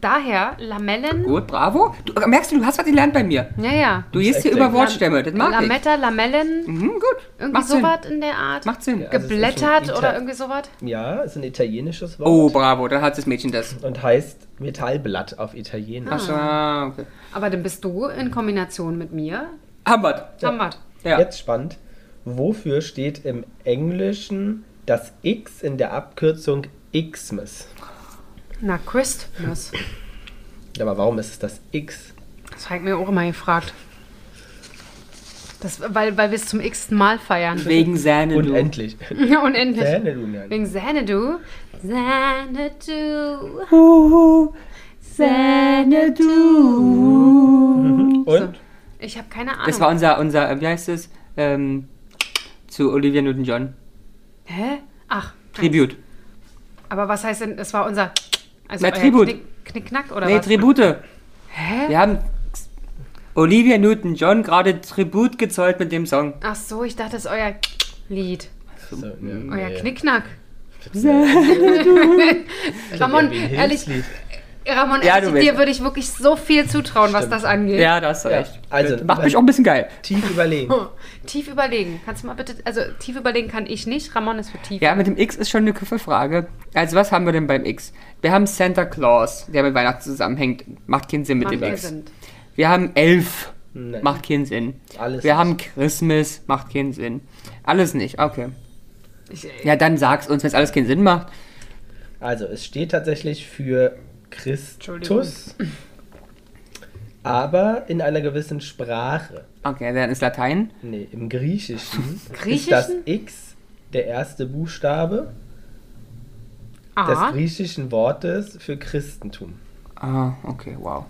Daher, Lamellen. Gut, bravo. Du, merkst du, du hast was gelernt bei mir. Ja, ja. Du gehst hier über. Wortstämme, das mag ich. Lametta, Lamellen. Mhm, gut, Irgendwie macht Sinn. sowas in der Art. Macht Sinn. Ja. Also Geblättert oder irgendwie sowas. Ja, ist ein italienisches Wort. Oh, bravo, dann hat das Mädchen das. Und heißt Metallblatt auf Italienisch. Ach so, ah, okay. Aber dann bist du in Kombination mit mir. Wir. Haben wir. Ja. Jetzt spannend. Wofür steht im Englischen das X in der Abkürzung Xmas? Na, Christmas. Aber warum ist es das X? Das habe ich mir auch immer gefragt. Das, weil, weil wir es zum x Mal feiern. Wegen Säne, du. Unendlich. Unendlich. Zähne, du nein. Wegen Xanadu. Xanadu. Huhu, Säne, du. Und? Ich habe keine Ahnung. Das war unser, unser, wie heißt es? Ähm, zu Olivia Newton-John. Hä? Ach. Tribute. Aber was heißt denn, das war unser. Also Na, Tribut. Knick, Knickknack oder Nee, was? Tribute. Hä? Wir haben Olivia Newton-John gerade Tribut gezollt mit dem Song. Ach so, ich dachte, das ist euer Lied. So, ja, Euer nee. Knickknack. Ja, Ramon, ehrlich. Ramon, Ja, willst- dir würde ich wirklich so viel zutrauen, was Stimmt. das angeht. Ja, da hast Ja, recht. also, Das macht mich auch ein bisschen geil. Tief überlegen. Tief überlegen. Kannst du mal bitte, also tief überlegen kann ich nicht. Ramon ist für tief. Ja, mit dem X ist schon eine Frage. Also, was haben wir denn beim X? Wir haben Santa Claus, der mit Weihnachten zusammenhängt. Macht keinen Sinn mit Macht dem X. Sinn. Wir haben Elf. Nein. Macht keinen Sinn. Alles Wir nicht. haben Christmas. Macht keinen Sinn. Alles nicht. Okay. Ich, Ja, dann sag's uns, wenn es alles keinen Sinn macht. Also, es steht tatsächlich für Christus, aber in einer gewissen Sprache. Okay, dann ist Latein. Nee, im Griechischen, ist Griechischen? das X der erste Buchstabe des ah, griechischen Wortes für Christentum. Ah, okay, wow.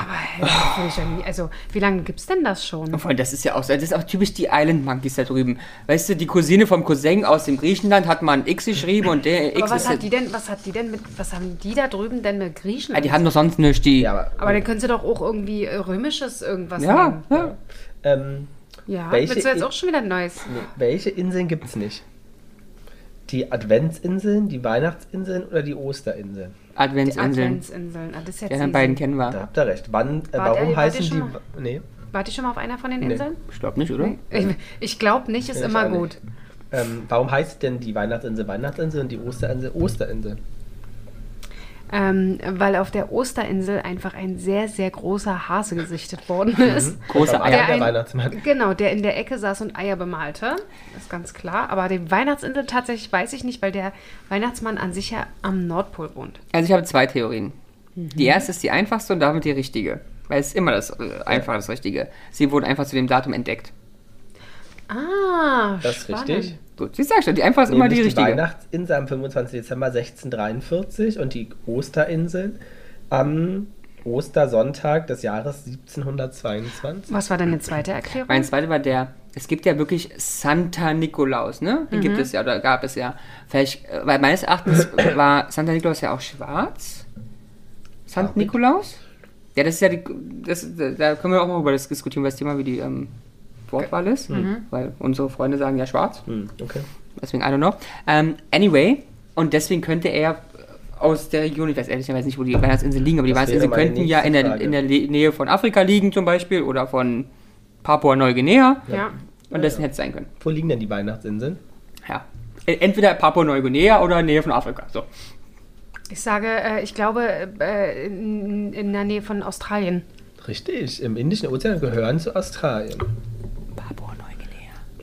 Aber hä, das würde ich ja nie, also wie lange gibt's denn das schon? Und vor allem, das ist ja auch so, das ist auch typisch die Island Monkeys da drüben. Weißt du, die Cousine vom Cousin aus dem Griechenland hat mal ein X geschrieben und der X Aber was ist. hat die denn, was hat die denn mit, was haben die da drüben denn mit Griechen? ja, die haben doch sonst nichts, die. Ja, aber, aber dann können sie doch auch irgendwie äh, römisches irgendwas ja, nehmen. ja. ähm, Ja, Welche willst du jetzt I- auch schon wieder ein neues? nee, welche Inseln gibt es nicht? Die Adventsinseln, die Weihnachtsinseln oder die Osterinseln? Adventsinseln. Adventsinseln. Ah, das ist jetzt Die anderen beiden kennen Da wir. habt ihr recht. Wann, äh, Wart ihr- warum wart ihr heißen schon die. mal? Nee. Wart ihr schon mal auf einer von den Nee. Inseln? Ich glaube nicht, oder? Ich, ich glaube nicht, ist Ja, ich immer auch gut. nicht. Ähm, warum heißt denn die Weihnachtsinsel Weihnachtsinsel und die Osterinsel Osterinsel? Ähm, weil auf der Osterinsel einfach ein sehr, sehr großer Hase gesichtet worden ist. Große Am Eier. Der ein- Weihnachtsmann. Genau, der in der Ecke saß und Eier bemalte. Das ist ganz klar. Aber die Weihnachtsinsel tatsächlich weiß ich nicht, weil der Weihnachtsmann an sich ja am Nordpol wohnt. Also ich habe zwei Theorien. Die erste ist die einfachste und damit die richtige. Weil es ist immer das äh, einfach das Richtige. Sie wurden einfach zu dem Datum entdeckt. Ah, Das ist spannend. richtig. Gut, sie sagt schon, die einfach ist immer die die richtige. Weihnachtsinsel am 25. Dezember 1643 und die Osterinseln am Ostersonntag des Jahres 1722. Was war deine zweite Erklärung? Mein zweiter war der, es gibt ja wirklich Santa Nikolaus, ne? Den gibt es ja, oder gab es ja. Vielleicht, äh, weil meines Erachtens war Santa Nikolaus ja auch schwarz. Santa? Nikolaus? Ja, das ist ja die, das, da können wir auch mal über das diskutieren, was Thema wie die ähm, Wortwahl ist. Weil unsere Freunde sagen ja schwarz. Hm, okay. Deswegen, I don't know. Ähm, anyway, und deswegen könnte er aus der Region, ich weiß ehrlicherweise nicht, wo die Weihnachtsinseln liegen, aber die Das Weihnachtsinseln könnten ja in der, Frage. in der Nähe von Afrika liegen zum Beispiel oder von Papua-Neuguinea. ja. Und dessen hätte es sein können. Wo liegen denn die Weihnachtsinseln? Ja. Entweder Papua-Neuguinea oder Nähe von Afrika. So. Ich sage, äh, ich glaube, äh, in, in der Nähe von Australien. Richtig, im Indischen Ozean gehören zu Australien.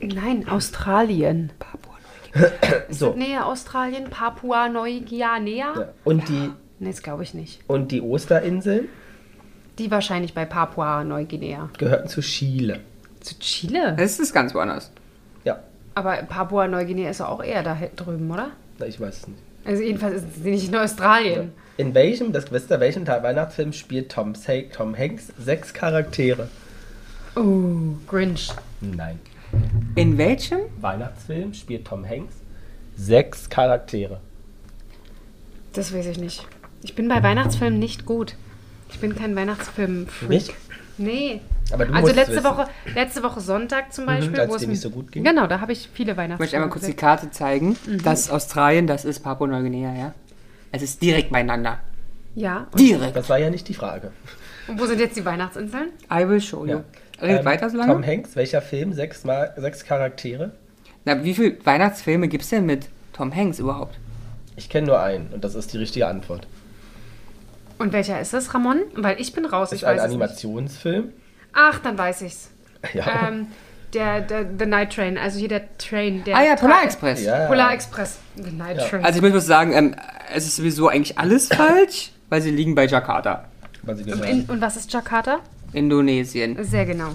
Nein, Australien. Papua-Neuguinea. So. Nähe Australien, Papua Neuguinea? Ja. Und, die, Nee, das glaube ich nicht. und die Osterinseln Die wahrscheinlich bei Papua Neuguinea. gehörten zu Chile. Zu Chile? Das ist ganz woanders. Ja, Aber Papua Neuguinea ist auch eher da drüben, oder? na, ich weiß es nicht. Also jedenfalls ist sie nicht in Australien. In welchem, das wisst ihr, welchem Teil Weihnachtsfilm spielt Tom, Tom Hanks sechs Charaktere? Oh, Grinch. Nein. In welchem? Weihnachtsfilm spielt Tom Hanks sechs Charaktere. Das weiß ich nicht. Ich bin bei Weihnachtsfilmen nicht gut. Ich bin kein weihnachtsfilm -Freak. Nicht? Nee. Aber du also letzte wissen. Woche, letzte Woche Sonntag zum Beispiel, als wo es mir nicht so gut ging? Genau, da habe ich viele Ich möchte Weihnachtsfilme einmal kurz die. Karte zeigen. Das ist Australien, das ist Papua-Neuguinea, ja. Es ist direkt beieinander. Ja. Direkt. Das war ja nicht die Frage. und wo sind jetzt die Weihnachtsinseln? I will show you. Ja. Redet Ähm, weiter so lange? Tom Hanks, welcher Film? Sechs, Mal, sechs Charaktere? Na, wie viele Weihnachtsfilme gibt es denn mit Tom Hanks überhaupt? Ich kenne nur einen und das ist die richtige Antwort. Und welcher ist das, Ramon? Weil ich bin raus, Ist ich ein weiß es nicht. Animationsfilm. Ach, dann weiß ich's. Ja. Ähm, der, der The Night Train, also hier der Train, der Ah ja, Tra- Polar Express. ja. Polar Express. The Night Ja. Train. Also ich muss sagen, ähm, es ist sowieso eigentlich alles falsch, weil sie liegen bei Jakarta, in, und was ist Jakarta? Indonesien. Sehr genau.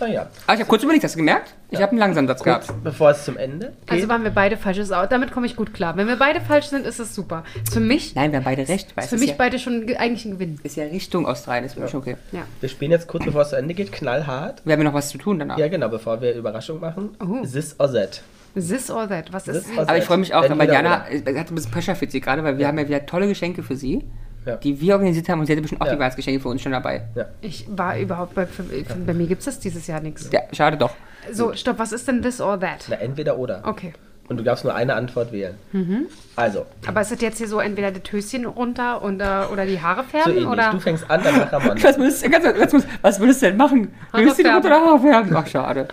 Naja, Aber ich habe kurz überlegt, hast du gemerkt? Ich habe einen langsamen Satz kurz gehabt. bevor es zum Ende geht. Also waren wir beide falsches Out. Damit komme ich gut klar. Wenn wir beide falsch sind, ist es super. Ist für mich, Nein, wir haben beide recht. Weil ist es für ist mich ja, beide schon ge- eigentlich ein Gewinn. ist ja Richtung Australien, ist für mich okay. Ja. wir spielen jetzt kurz bevor es zu Ende geht, knallhart. Wir haben ja noch was zu tun danach. Ja, genau, bevor wir Überraschung machen. Oh. This or that. This or that. Was ist This or Aber ich freue mich auch, weil Entweder Jana äh, hat ein bisschen Pressure für sie gerade, weil wir haben ja wieder tolle Geschenke für sie, Ja. die wir organisiert haben und sie hatte bestimmt auch Ja. die Weihnachtsgeschenke für uns schon dabei. Ja. Ich war überhaupt bei, für, für, bei mir gibt es das dieses Jahr nichts. Ja, schade doch. So, stopp, was ist denn this or that? Na, entweder oder. Okay. Und du darfst nur eine Antwort wählen. Mhm. Also, Aber ist das jetzt hier so entweder die Töschen runter und, äh, oder die Haare so färben? ähnlich. oder? Du fängst an, dann mach Ramon. Was würdest, kurz, was würdest du denn machen? Färben. Mutter oder Haare färben? Ach, schade.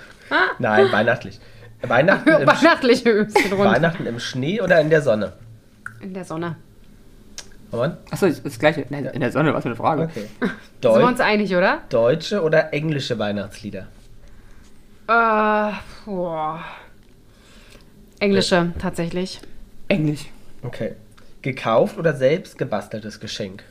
Nein, weihnachtlich. Weihnachten im, Weihnachtliche Höschen runter. Weihnachten im Schnee oder in der Sonne? In der Sonne. Ramon? Achso, das, das gleiche. Nein, in der Sonne, was für eine Frage. Okay. Sind wir Deu uns einig, oder? deutsche oder englische Weihnachtslieder? Äh, boah. Englische, tatsächlich. Englisch. Okay. Gekauft oder selbst gebasteltes Geschenk?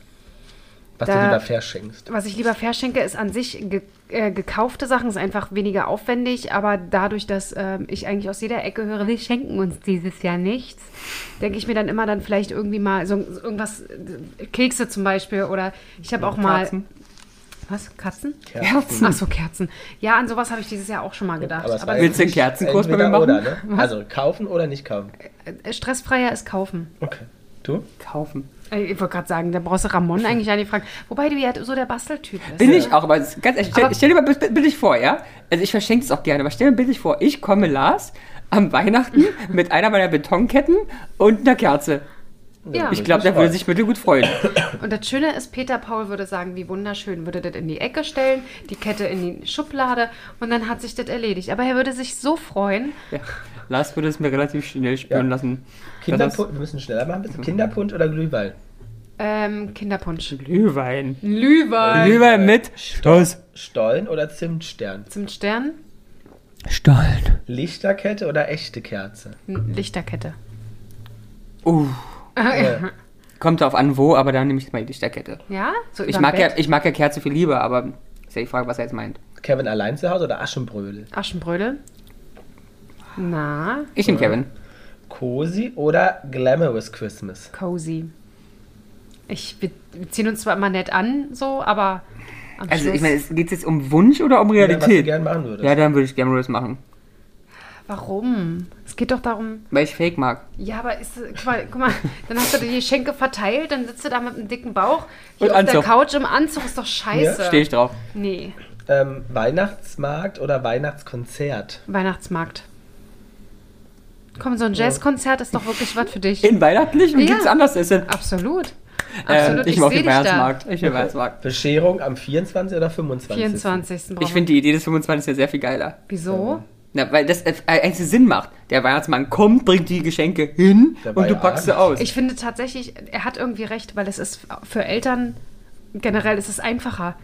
Was du Da- lieber verschenkst. Was ich lieber verschenke, ist an sich ge äh, gekaufte Sachen, ist einfach weniger aufwendig, aber dadurch, dass ähm, ich eigentlich aus jeder Ecke höre, wir schenken uns dieses Jahr nichts, denke ich mir dann immer dann vielleicht irgendwie mal so, so irgendwas, äh, Kekse zum Beispiel oder ich habe auch mal... Kerzen. Was? Katzen? Kerzen. Ach so, Kerzen. Ja, an sowas habe ich dieses Jahr auch schon mal gedacht. Aber es Aber, Willst du einen Kerzenkurs bei mir machen? Oder, ne? Also kaufen oder nicht kaufen? äh, stressfreier ist kaufen. Okay. Du? Kaufen. Äh, Ich wollte gerade sagen, da brauchst du Ramon eigentlich an die Frage. Wobei du ja so der Basteltyp bist. Bin ich auch, aber ganz ehrlich, stell, Aber- stell dir mal bildlich vor, ja? Also ich verschenke es auch gerne, aber stell dir bildlich vor, ich komme Lars am Weihnachten mit einer meiner Betonketten und einer Kerze. Ja. Ich glaube, der würde sich bitte gut freuen. Und das Schöne ist, Peter Paul würde sagen, wie wunderschön, würde das in die Ecke stellen, die Kette in die Schublade und dann hat sich das erledigt. Aber er würde sich so freuen. Ja. Lars würde es mir relativ schnell spüren Ja. lassen. Kinderpunsch, wir müssen schneller machen. Bitte. Kinderpunsch oder Glühwein? Ähm, Kinderpunsch. Glühwein. Glühwein. Glühwein mit Stoß. Stollen oder Zimtstern? Zimtstern. Stollen. Lichterkette oder echte Kerze? Lichterkette. Uh, kommt drauf an, wo, aber dann nehme ich mal die Lichterkette. Ja? So Ich mag, ja, ich mag ja Kerze viel lieber, aber ist ja die Frage, was er jetzt meint. Kevin allein zu Hause oder Aschenbrödel? Aschenbrödel. Na, Ich nehme Kevin. Cozy oder Glamorous Christmas? cozy. Ich, wir, wir ziehen uns zwar immer nett an, so, aber am Also, Schluss, ich meine, geht es jetzt um Wunsch oder um Oder was du Realität? gern machen würdest? Ja, dann würde ich Glamorous machen. warum? Es geht doch darum, Weil ich Fake mag. ja, aber ist, guck, mal, guck mal, dann hast du die Geschenke verteilt, dann sitzt du da mit einem dicken Bauch hier Und auf der Anzug. Couch im Anzug, ist doch scheiße. Stehe ich drauf. Nee, Ähm, Weihnachtsmarkt oder Weihnachtskonzert? Weihnachtsmarkt. Komm, so ein Jazzkonzert ist doch wirklich was für dich. In weihnachtlich? Wie Ja. geht's anders essen? Absolut. Ähm, Absolut, ich ich mag den. Weihnachtsmarkt. Ich will Weihnachtsmarkt. Bescherung am 24. oder 25.? 24. Ich finde die Idee des 25. ja sehr viel geiler. Wieso? Na, weil das äh, eigentlich Sinn macht. Der Weihnachtsmann kommt, bringt die Geschenke hin war und du packst sie aus. Ich finde tatsächlich, er hat irgendwie recht, weil es ist für Eltern generell ist es einfacher,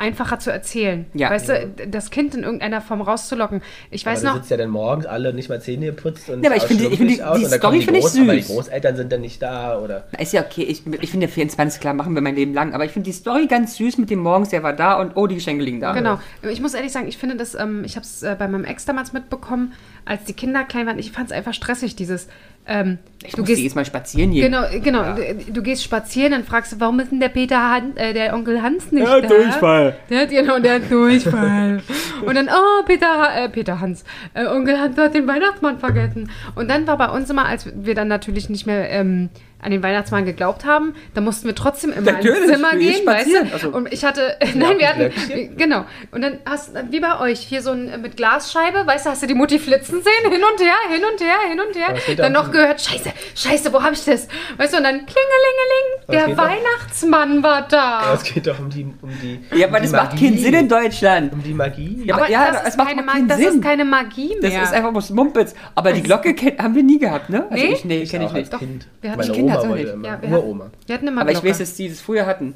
einfacher zu erzählen. Ja. Weißt du, das Kind in irgendeiner Form rauszulocken. Ich weiß aber du noch, sitzt ja dann morgens alle nicht mal Zähne geputzt und Ja, aber ich finde- ich finde, schlumpfig aus die Story kommen finde ich Groß- Aber die süß. Großeltern sind dann nicht da oder Ist ja okay, ich, ich finde 24, klar, machen wir mein Leben lang, aber ich finde die Story ganz süß mit dem Morgens, der war da und oh, die Geschenke liegen da. Genau. Ich muss ehrlich sagen, ich finde das, ähm, ich habe es äh, bei meinem Ex damals mitbekommen, als die Kinder klein waren. Ich fand es einfach stressig, dieses. Ähm, Ich du muss gehst jetzt mal spazieren gehen. Genau, genau. Du, du gehst spazieren, dann fragst du, warum ist denn der Peter Han, äh, der Onkel Hans nicht Ja, da? Durchfall. Der hat genau, der hat Durchfall. und dann, oh, Peter, äh, Peter Hans, äh, Onkel Hans hat den Weihnachtsmann vergessen. Und dann war bei uns immer, als wir dann natürlich nicht mehr ähm, an den Weihnachtsmann geglaubt haben, da mussten wir trotzdem immer Natürlich, ins Zimmer gehen gehen, weißt spazieren. du? Also- Und ich hatte, nein, wir hatten, Glöckchen. genau. Und dann hast du, wie bei euch, hier so ein äh, mit Glasscheibe, weißt du, hast du die Mutti flitzen sehen, hin und her, hin und her, hin und her. Dann noch gehört, scheiße, scheiße, wo habe ich das? Weißt du, und dann klingelingeling, der doch- Weihnachtsmann war da. es geht doch um die um die Ja, um aber die das macht keinen Sinn in Deutschland. Um die Magie. Ja, aber aber ja, das, es ist macht keine, doch keinen das Sinn. ist keine Magie Das mehr. ist einfach bloß Mumpitz. Aber die Glocke kenn, haben wir nie gehabt, ne? Also Nee? ich, nee, ich kenne ich nicht. Kind. wir hatten Oma nicht. immer. Ja, wir hatten- Uroma. Wir hatten immer Aber ich weiß, dass die das früher hatten.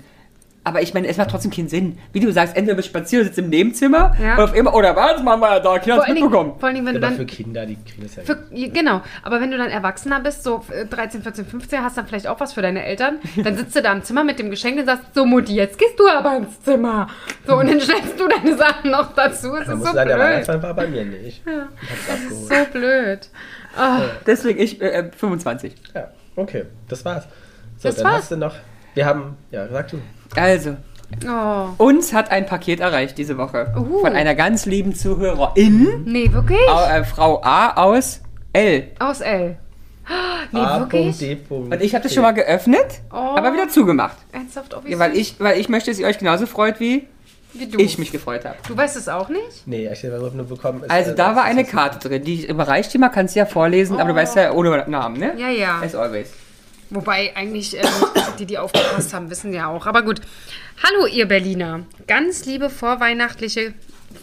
Aber ich meine, es macht trotzdem keinen Sinn. Wie du sagst, entweder bist du spazieren, sitzt im Nebenzimmer Ja. und auf immer, oder Weihnachtsmann war ja da, Kinder Dingen, mitbekommen. vor allen Dingen, wenn Aber du für dann Kinder, die kriegen das ja. Für, genau, aber wenn du dann Erwachsener bist, so äh, 13, 14, 15, hast dann vielleicht auch was für deine Eltern, dann sitzt du da im Zimmer mit dem Geschenk und sagst, so Mutti, jetzt gehst du aber ins Zimmer. So, und dann stellst du deine Sachen noch dazu. Es ist muss so sagen, der blöd. Weihnachtsmann war bei mir nicht. Ja. Das ist so blöd. Ah, Deswegen ich äh, 25. Ja, okay, das war's. So, Das dann war's? hast du noch. Wir haben, ja, sag du. Also, oh. uns hat ein Paket erreicht diese Woche. Uh. Von einer ganz lieben Zuhörerin, Nee, wirklich? Äh, Frau A aus L. Aus L. Ah, Nee, A. wirklich? D. Und ich habe das schon mal geöffnet, Oh. aber wieder zugemacht. Ernsthaft, oh, wie Ja, weil, ich, weil ich möchte, dass ihr euch genauso freut, wie wie du. ich mich gefreut habe. Du weißt es auch nicht? Nee, ich habe nur bekommen. ist, Also äh, da war eine Karte drin, die überreicht dir mal, kannst du ja vorlesen, aber du Oh. weißt ja ohne Namen, ne? Ja, ja. As always. Wobei eigentlich ähm, die, die aufgepasst haben, wissen ja auch. Aber gut. Hallo, ihr Berliner. Ganz liebe vorweihnachtliche.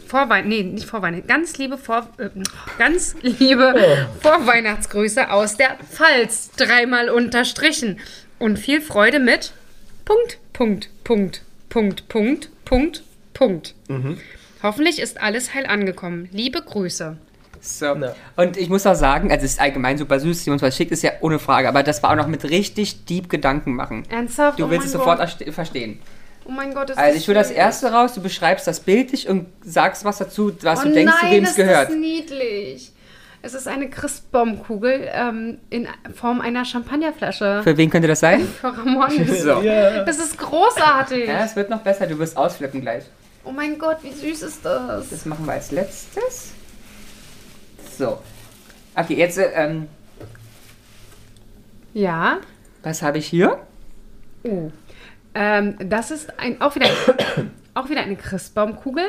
Vorwein nee, nicht Vorweihnacht. Ganz liebe Vor äh, ganz liebe Vorweihnachtsgrüße aus der Pfalz. Dreimal unterstrichen. Und viel Freude mit Punkt, Punkt, Punkt, Punkt, Punkt, Punkt, Punkt. Hoffentlich ist alles heil angekommen. Liebe Grüße. So. Ja. Und ich muss auch sagen, also es ist allgemein super süß, die uns was schickt, ist ja ohne Frage, aber das war auch noch mit richtig deep Gedanken machen. Ernsthaft? Du oh willst mein es sofort verstehen. Oh mein Gott, ist Also ich will das erste raus, du beschreibst das bildlich und sagst was dazu, was Oh du denkst, zu nein, wem es ist gehört. das niedlich. Es ist eine Christbaumkugel ähm, in Form einer Champagnerflasche. Für wen könnte das sein? Für Ramon. So. Ja. Das ist großartig. Ja, es wird noch besser, du wirst ausflippen gleich. Oh mein Gott, wie süß ist das? Das machen wir als letztes. So. Okay, jetzt, äh, ähm, Ja. was habe ich hier? Oh. Ähm, das ist ein, auch, wieder, auch wieder eine Christbaumkugel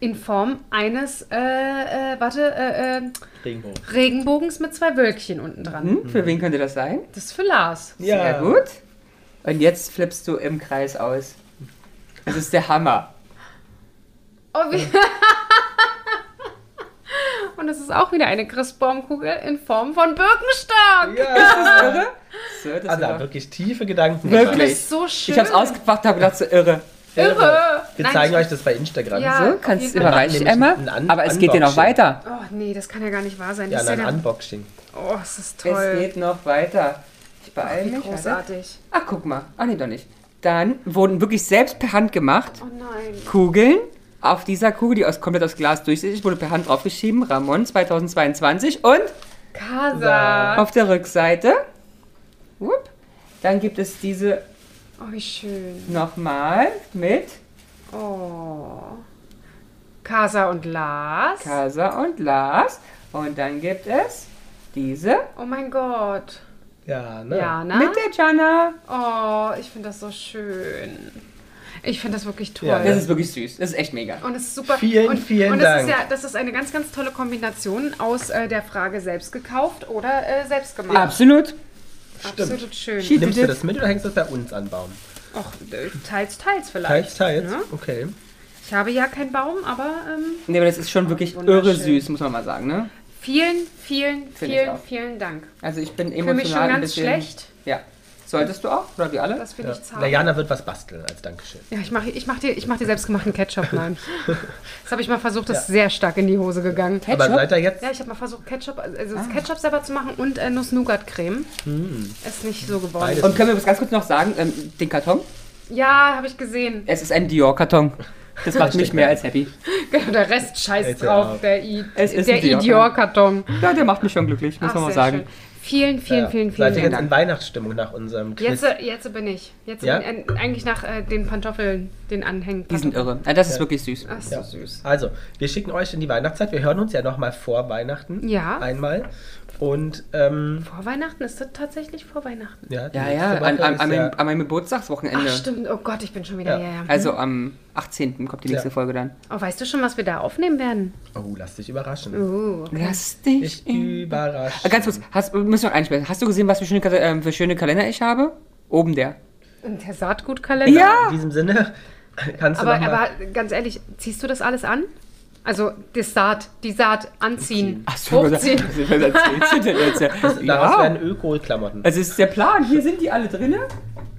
in Form eines, äh, äh, warte, äh, äh, Regenbogen. Regenbogens mit zwei Wölkchen unten dran. Hm, für wen könnte das sein? Das ist für Lars. Ja. Sehr gut. Und jetzt flippst du im Kreis aus. Das ist der Hammer. Oh, wie Und es ist auch wieder eine Christbaumkugel in Form von Birkenstock. Ja. Irre? So, das Also war- wirklich tiefe Gedanken. Wirklich? Das ist so schön. ich hab's ausgepackt, habe gedacht, so irre. Irre. Wir Nein, zeigen ich- euch das bei Instagram. Ja. So, kannst jeden Fall. überreiche ich Nämlich einmal. ein Un- Aber es geht dir noch weiter. Oh nee, das kann ja gar nicht wahr sein. Ja, Das ist ein ja Unboxing. oh, es ist Es toll. geht noch weiter. Ich beeile Wie mich. großartig. Ach, guck mal. Ach nee, doch nicht. Dann wurden wirklich selbst per Hand gemacht Oh nein. Kugeln. Auf dieser Kugel, die aus, komplett aus Glas durchsichtig, wurde per Hand draufgeschrieben. Ramon 2022. Und Casa. auf der Rückseite. Whoop, dann gibt es diese Oh, wie schön. nochmal mit Oh. Casa und Lars. Casa und Lars. Und dann gibt es diese oh mein Gott. Ja, ne? Ja, ne? mit der Jana. Oh, ich finde das so schön. Ich finde das wirklich toll. Ja, Das ist wirklich süß. Das ist echt mega. Und es ist super. Vielen, und, vielen und Dank. Ist ja, das ist eine ganz, ganz tolle Kombination aus äh, der Frage selbst gekauft oder äh, selbst gemacht. Absolut. Absolut schön. Nimmst du das mit oder hängst du das bei uns an Baum? Och, äh, teils, teils vielleicht. Teils, teils. Ja? Okay. Ich habe ja keinen Baum, aber ähm, Nee, aber das ist schon wirklich irre süß, muss man mal sagen, ne? vielen, vielen, Find vielen, vielen Dank. Also ich bin Ich fühle mich schon emotional ein ganz bisschen... schlecht. Ja. Solltest du auch? Oder wir alle? Das will Ja. ich zahlen. Diana wird was basteln als Dankeschön. Ja, ich mache ich mach dir, ich mach dir selbstgemachten Ketchup. Nein. Das habe ich mal versucht, das ist sehr stark in die Hose gegangen. Aber Ketchup? seid ihr jetzt? Ja, ich habe mal versucht, Ketchup, also Ah. das Ketchup selber zu machen und äh, Nuss-Nougat-Creme. Ist nicht so geworden. Beides. Und können wir was ganz kurz noch sagen, ähm, den Karton? Ja, habe ich gesehen. Es ist ein Dior-Karton. Das macht mich mehr als happy. Genau, der Rest scheißt drauf. auf. Der, I Es ist der Idior-Karton. Ja, der macht mich schon glücklich, muss Ach, man mal sagen. schön. Vielen, vielen, Ja. vielen, Seid vielen ihr Dank. jetzt in Weihnachtsstimmung nach unserem Quiz? Jetzt, äh, jetzt bin ich. Jetzt Ja? bin, äh, eigentlich nach äh, den Pantoffeln, den Anhängen. Die sind irre. Ja, das ist wirklich süß. Ach, so Ja. süß. Also, wir schicken euch in die Weihnachtszeit. Wir hören uns ja nochmal vor Weihnachten. Ja. Einmal. Und, ähm, Vor Weihnachten? Ist das tatsächlich vor Weihnachten? ja, Ja, ja, an, an, an, ja- meinem, an meinem Geburtstagswochenende. Ach, stimmt. Oh Gott, ich bin schon wieder. Ja. Ja, ja. Also am 18. kommt die nächste Ja. Folge dann. Oh, weißt du schon, was wir da aufnehmen werden? Oh, lass dich überraschen. Uh. Lass dich. Ich überrasche. Ah, Ganz kurz, hast, müssen wir noch einsprechen. Hast du gesehen, was für schöne, ähm, für schöne Kalender ich habe? Oben der. Und der Saatgutkalender? Ja! In diesem Sinne kannst du Aber, aber ganz ehrlich, ziehst du das alles an? Also das Saat, die Saat anziehen, Achso, was, was hochziehen. denn jetzt? Daraus Ja, werden Öko-Klamotten. es ist der Plan. Hier sind die alle drinne.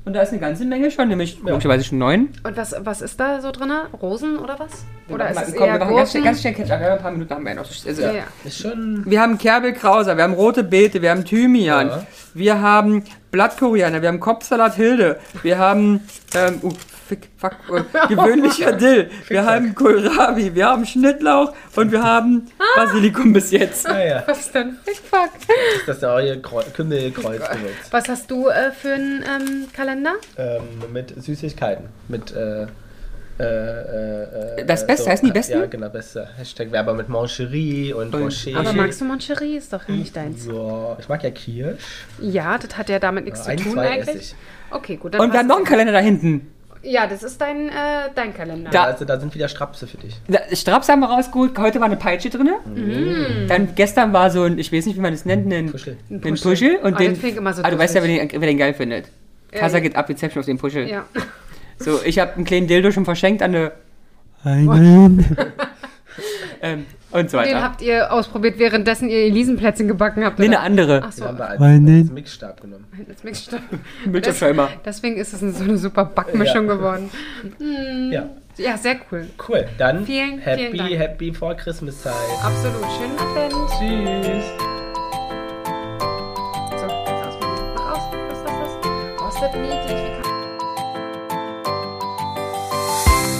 Und da ist eine ganze Menge schon, nämlich möglicherweise schon neun. Und was, was ist da so drin? Rosen oder was? Oder ist Komm, es wir eher machen ganz schnell, ganz schnell Ketchup. Wir haben ein paar Minuten haben wir noch. Also, Ja, ja. Ist schon. Wir haben Kerbelkrauser, wir haben rote Beete, wir haben Thymian, Ja. wir haben Blattkoriander, wir haben Kopfsalat Hilde, wir haben ähm, uh, fick, fuck, äh, gewöhnlicher Dill, wir haben Kohlrabi, wir haben Schnittlauch und wir haben Basilikum bis jetzt. Ah, ja. Was denn? Fickfuck. Ist das neue Kreu- Kümmelkreuzgewürz. Was hast du äh, für einen ähm, Kalender? ähm, mit Süßigkeiten. Mit. Äh, äh, äh, äh, Das Beste, heißen die Besten? Ja, genau, beste. Hashtag Werber mit Mancherie und, Und- Rocher. Aber magst du Moncherie? Ist doch nicht deins. So, ich mag ja Kirsch. Ja, das hat ja damit nichts Ein, zu tun zwei eigentlich. esse ich. Okay, gut. Dann Und wir haben noch einen Kalender da hinten. Ja, das ist dein, äh, dein Kalender. Da- Also da sind wieder Strapse für dich. Da- Straps haben wir rausgeholt, heute war eine Peitsche drin. Mm. Dann gestern war so ein, ich weiß nicht, wie man das nennt, ein Puschel. Ein Puschel. Und Ah, den, immer so ah, du weißt ja, wer den, wer den geil findet. Ja, Kassa ja. geht ab, Rezeption auf den Puschel. Ja. So, ich habe einen kleinen Dildo schon verschenkt an eine. ähm, und so Den weiter. habt ihr ausprobiert, währenddessen ihr Elisenplätzchen gebacken habt. Nee, oder? eine andere. Ach so, Den haben wir als, Meine- als Mixstab genommen. das Mixstab. Bildschirmschäumer. Deswegen ist es so eine super Backmischung geworden. Ja, Ja, sehr cool. cool. Dann Vielen, happy, vielen Dank. happy vor Christmaszeit. Absolut. Schönen Advent. Tschüss. So, jetzt ausprobieren. Mach aus. Was ist das? das? Oh,